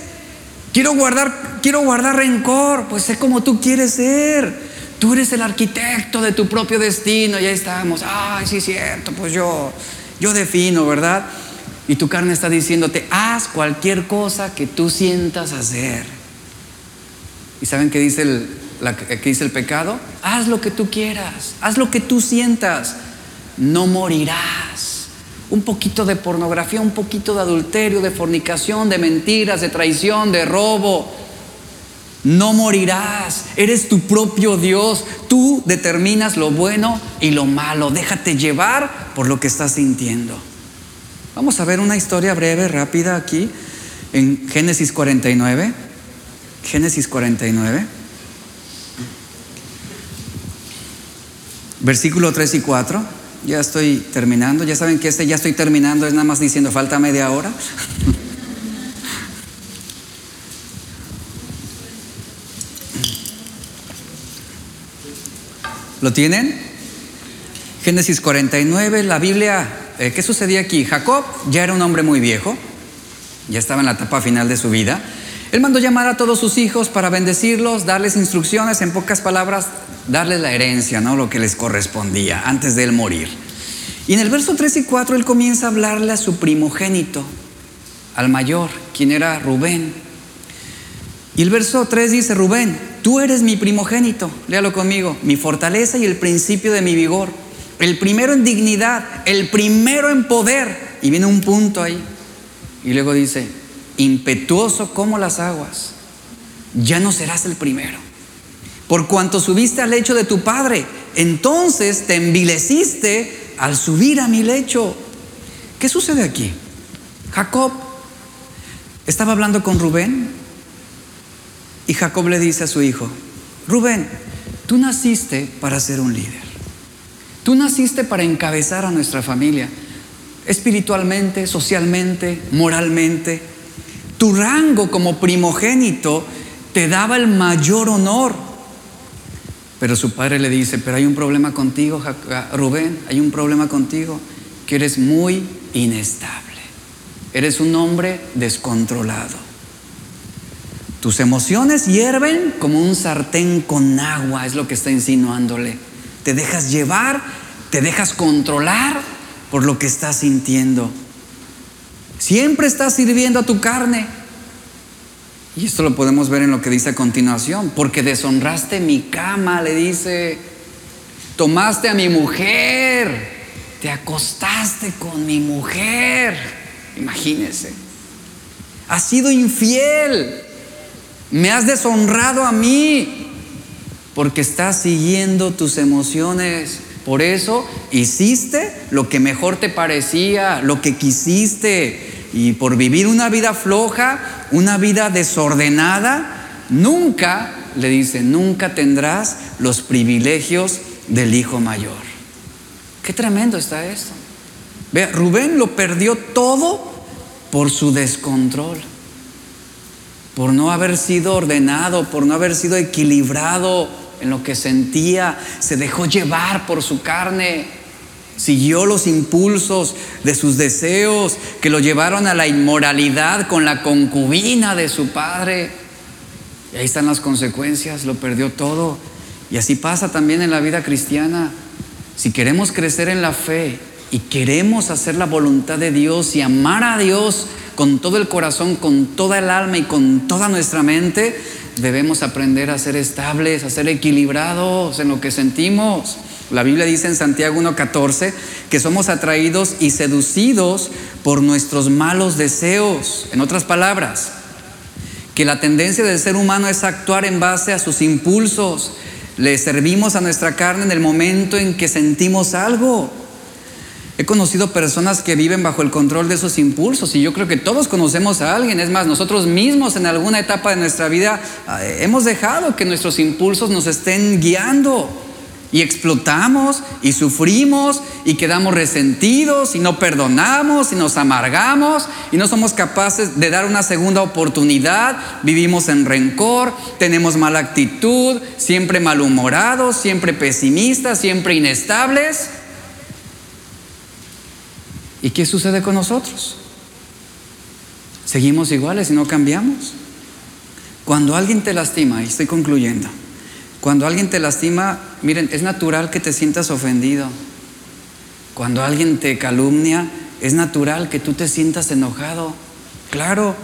Quiero guardar, quiero guardar rencor. Pues sé como tú quieres ser. Tú eres el arquitecto de tu propio destino. Y ahí estamos. Ay, sí, cierto. Pues yo, yo defino, ¿verdad? Y tu carne está diciéndote, haz cualquier cosa que tú sientas hacer. ¿Y saben qué dice el, la que dice el pecado, haz lo que tú quieras, haz lo que tú sientas, no morirás. Un poquito de pornografía, un poquito de adulterio, de fornicación, de mentiras, de traición, de robo. No morirás, eres tu propio Dios, tú determinas lo bueno y lo malo, déjate llevar por lo que estás sintiendo. Vamos a ver una historia breve, rápida aquí en Génesis 49. Génesis 49. Versículo 3 y 4. Ya estoy terminando. Ya saben que este ya estoy terminando, es nada más diciendo falta media hora. ¿Lo tienen? Génesis 49, la Biblia, eh, ¿qué sucedía aquí? Jacob ya era un hombre muy viejo, ya estaba en la etapa final de su vida. Él mandó llamar a todos sus hijos para bendecirlos, darles instrucciones, en pocas palabras, darles la herencia, ¿no? Lo que les correspondía antes de él morir. Y en el verso 3 y 4 él comienza a hablarle a su primogénito, al mayor, quien era Rubén. Y el verso 3 dice, Rubén, tú eres mi primogénito, léalo conmigo, mi fortaleza y el principio de mi vigor, el primero en dignidad, el primero en poder. Y viene un punto ahí. Y luego dice, impetuoso como las aguas, ya no serás el primero por cuanto subiste al lecho de tu padre, entonces te envileciste al subir a mi lecho. ¿Qué sucede aquí? Jacob estaba hablando con Rubén Y Jacob le dice a su hijo, Rubén, tú naciste para ser un líder. Tú naciste para encabezar a nuestra familia, espiritualmente, socialmente, moralmente. Tu rango como primogénito te daba el mayor honor. Pero su padre le dice, pero hay un problema contigo, Rubén, hay un problema contigo, que eres muy inestable. Eres un hombre descontrolado. Tus emociones hierven como un sartén con agua, es lo que está insinuándole. Te dejas llevar, te dejas controlar por lo que estás sintiendo. Siempre estás sirviendo a tu carne. Y esto lo podemos ver en lo que dice a continuación. Porque deshonraste mi cama, le dice. Tomaste a mi mujer. Te acostaste con mi mujer. Imagínese. Has sido infiel. Me has deshonrado a mí porque estás siguiendo tus emociones. Por eso hiciste lo que mejor te parecía, lo que quisiste. Y por vivir una vida floja, una vida desordenada, nunca, le dice, nunca tendrás los privilegios del hijo mayor. Qué tremendo está esto. Ve, Rubén lo perdió todo por su descontrol por no haber sido ordenado, por no haber sido equilibrado en lo que sentía, se dejó llevar por su carne, siguió los impulsos de sus deseos que lo llevaron a la inmoralidad con la concubina de su padre. Y ahí están las consecuencias, lo perdió todo. Y así pasa también en la vida cristiana. Si queremos crecer en la fe y queremos hacer la voluntad de Dios y amar a Dios, con todo el corazón, con toda el alma y con toda nuestra mente, debemos aprender a ser estables, a ser equilibrados en lo que sentimos. La Biblia dice en Santiago 1.14 que somos atraídos y seducidos por nuestros malos deseos. En otras palabras, que la tendencia del ser humano es actuar en base a sus impulsos. Le servimos a nuestra carne en el momento en que sentimos algo. He conocido personas que viven bajo el control de esos impulsos y yo creo que todos conocemos a alguien. Es más, nosotros mismos en alguna etapa de nuestra vida eh, hemos dejado que nuestros impulsos nos estén guiando y explotamos y sufrimos y quedamos resentidos y no perdonamos y nos amargamos y no somos capaces de dar una segunda oportunidad. Vivimos en rencor, tenemos mala actitud, siempre malhumorados, siempre pesimistas, siempre inestables. ¿Y qué sucede con nosotros? Seguimos iguales y no cambiamos. Cuando alguien te lastima, y estoy concluyendo, cuando alguien te lastima, miren, es natural que te sientas ofendido. Cuando alguien te calumnia, es natural que tú te sientas enojado. Claro,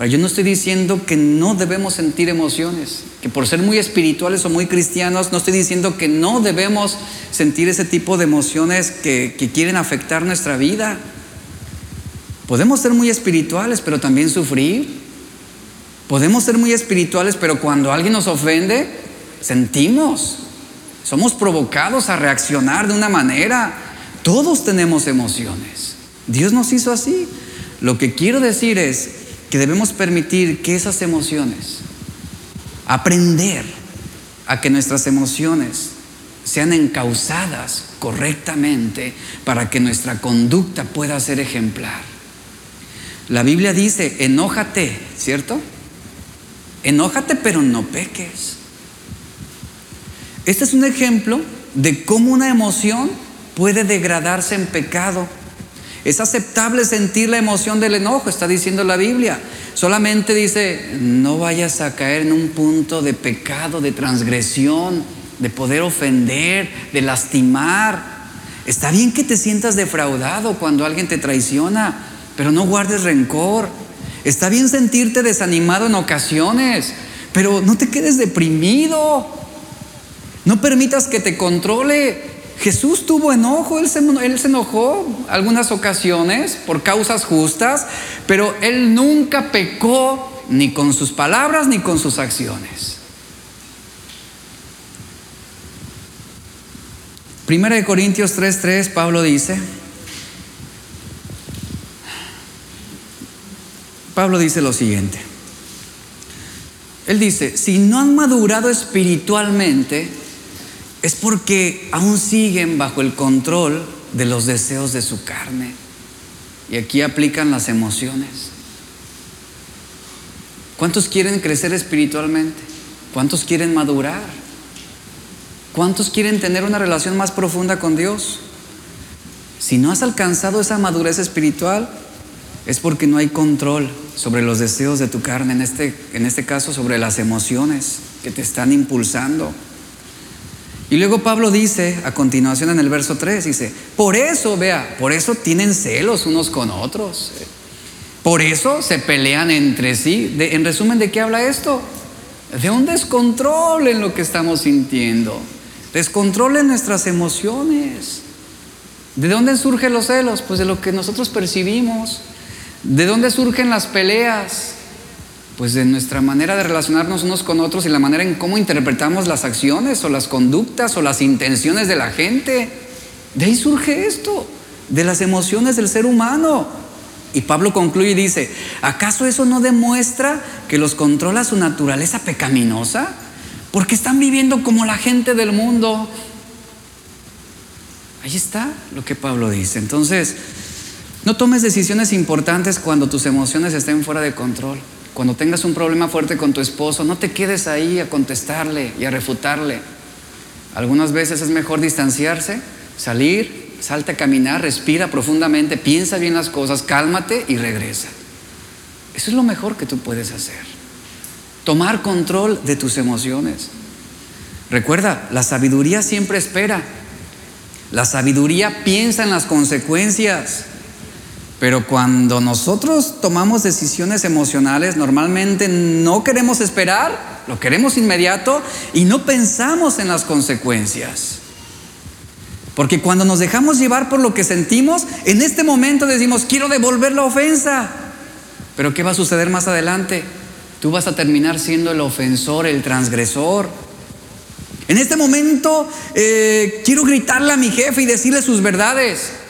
yo no estoy diciendo que no debemos sentir emociones, que por ser muy espirituales o muy cristianos, no estoy diciendo que no debemos sentir ese tipo de emociones que, que quieren afectar nuestra vida. Podemos ser muy espirituales, pero también sufrir. Podemos ser muy espirituales, pero cuando alguien nos ofende, sentimos. Somos provocados a reaccionar de una manera. Todos tenemos emociones. Dios nos hizo así. Lo que quiero decir es, que debemos permitir que esas emociones, aprender a que nuestras emociones sean encausadas correctamente para que nuestra conducta pueda ser ejemplar. La Biblia dice, enójate, ¿cierto? Enójate pero no peques. Este es un ejemplo de cómo una emoción puede degradarse en pecado es aceptable sentir la emoción del enojo, está diciendo la Biblia. Solamente dice, no vayas a caer en un punto de pecado, de transgresión, de poder ofender, de lastimar. Está bien que te sientas defraudado cuando alguien te traiciona, pero no guardes rencor. Está bien sentirte desanimado en ocasiones, pero no te quedes deprimido. No permitas que te controle. Jesús tuvo enojo, él se, él se, enojó algunas ocasiones por causas justas, pero él nunca pecó ni con sus palabras ni con sus acciones. Primera de Corintios 3:3, Pablo dice, Pablo dice lo siguiente, Él dice, si no han madurado espiritualmente, es porque aún siguen bajo el control de los deseos de su carne. Y aquí aplican las emociones. ¿Cuántos quieren crecer espiritualmente? ¿Cuántos quieren madurar? ¿Cuántos quieren tener una relación más profunda con Dios? Si no has alcanzado esa madurez espiritual, es porque no hay control sobre los deseos de tu carne, en este, en este caso sobre las emociones que te están impulsando. Y luego Pablo dice, a continuación en el verso 3, dice, por eso, vea, por eso tienen celos unos con otros. Por eso se pelean entre sí. en resumen, ¿de qué habla esto? De un descontrol en lo que estamos sintiendo. Descontrol en nuestras emociones. ¿De dónde surgen los celos? Pues de lo que nosotros percibimos. ¿De dónde surgen las peleas? Pues de nuestra manera de relacionarnos unos con otros y la manera en cómo interpretamos las acciones o las conductas o las intenciones de la gente. De ahí surge esto, de las emociones del ser humano. Y Pablo concluye y dice, ¿acaso eso no demuestra que los controla su naturaleza pecaminosa? Porque están viviendo como la gente del mundo. Ahí está lo que Pablo dice. Entonces, no tomes decisiones importantes cuando tus emociones estén fuera de control. Cuando tengas un problema fuerte con tu esposo, no te quedes ahí a contestarle y a refutarle. Algunas veces es mejor distanciarse, salir, salte a caminar, respira profundamente, piensa bien las cosas, cálmate y regresa. Eso es lo mejor que tú puedes hacer. Tomar control de tus emociones. Recuerda, la sabiduría siempre espera. La sabiduría piensa en las consecuencias. Pero cuando nosotros tomamos decisiones emocionales, normalmente no queremos esperar, lo queremos inmediato y no pensamos en las consecuencias. Porque cuando nos dejamos llevar por lo que sentimos, en este momento decimos, quiero devolver la ofensa. Pero ¿qué va a suceder más adelante? Tú vas a terminar siendo el ofensor, el transgresor. En este momento eh, quiero gritarle a mi jefe y decirle sus verdades.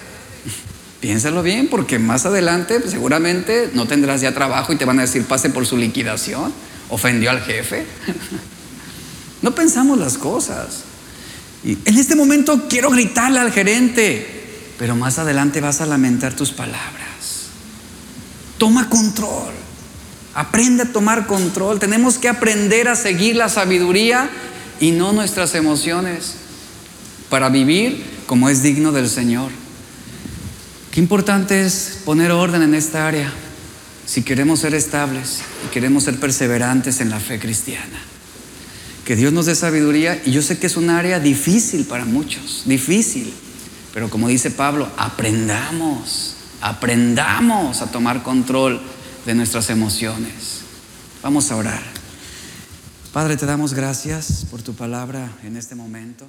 Piénsalo bien, porque más adelante seguramente no tendrás ya trabajo y te van a decir pase por su liquidación. Ofendió al jefe. no pensamos las cosas. Y en este momento quiero gritarle al gerente, pero más adelante vas a lamentar tus palabras. Toma control. Aprende a tomar control. Tenemos que aprender a seguir la sabiduría y no nuestras emociones para vivir como es digno del Señor. Qué importante es poner orden en esta área si queremos ser estables y queremos ser perseverantes en la fe cristiana. Que Dios nos dé sabiduría y yo sé que es un área difícil para muchos, difícil, pero como dice Pablo, aprendamos, aprendamos a tomar control de nuestras emociones. Vamos a orar. Padre, te damos gracias por tu palabra en este momento.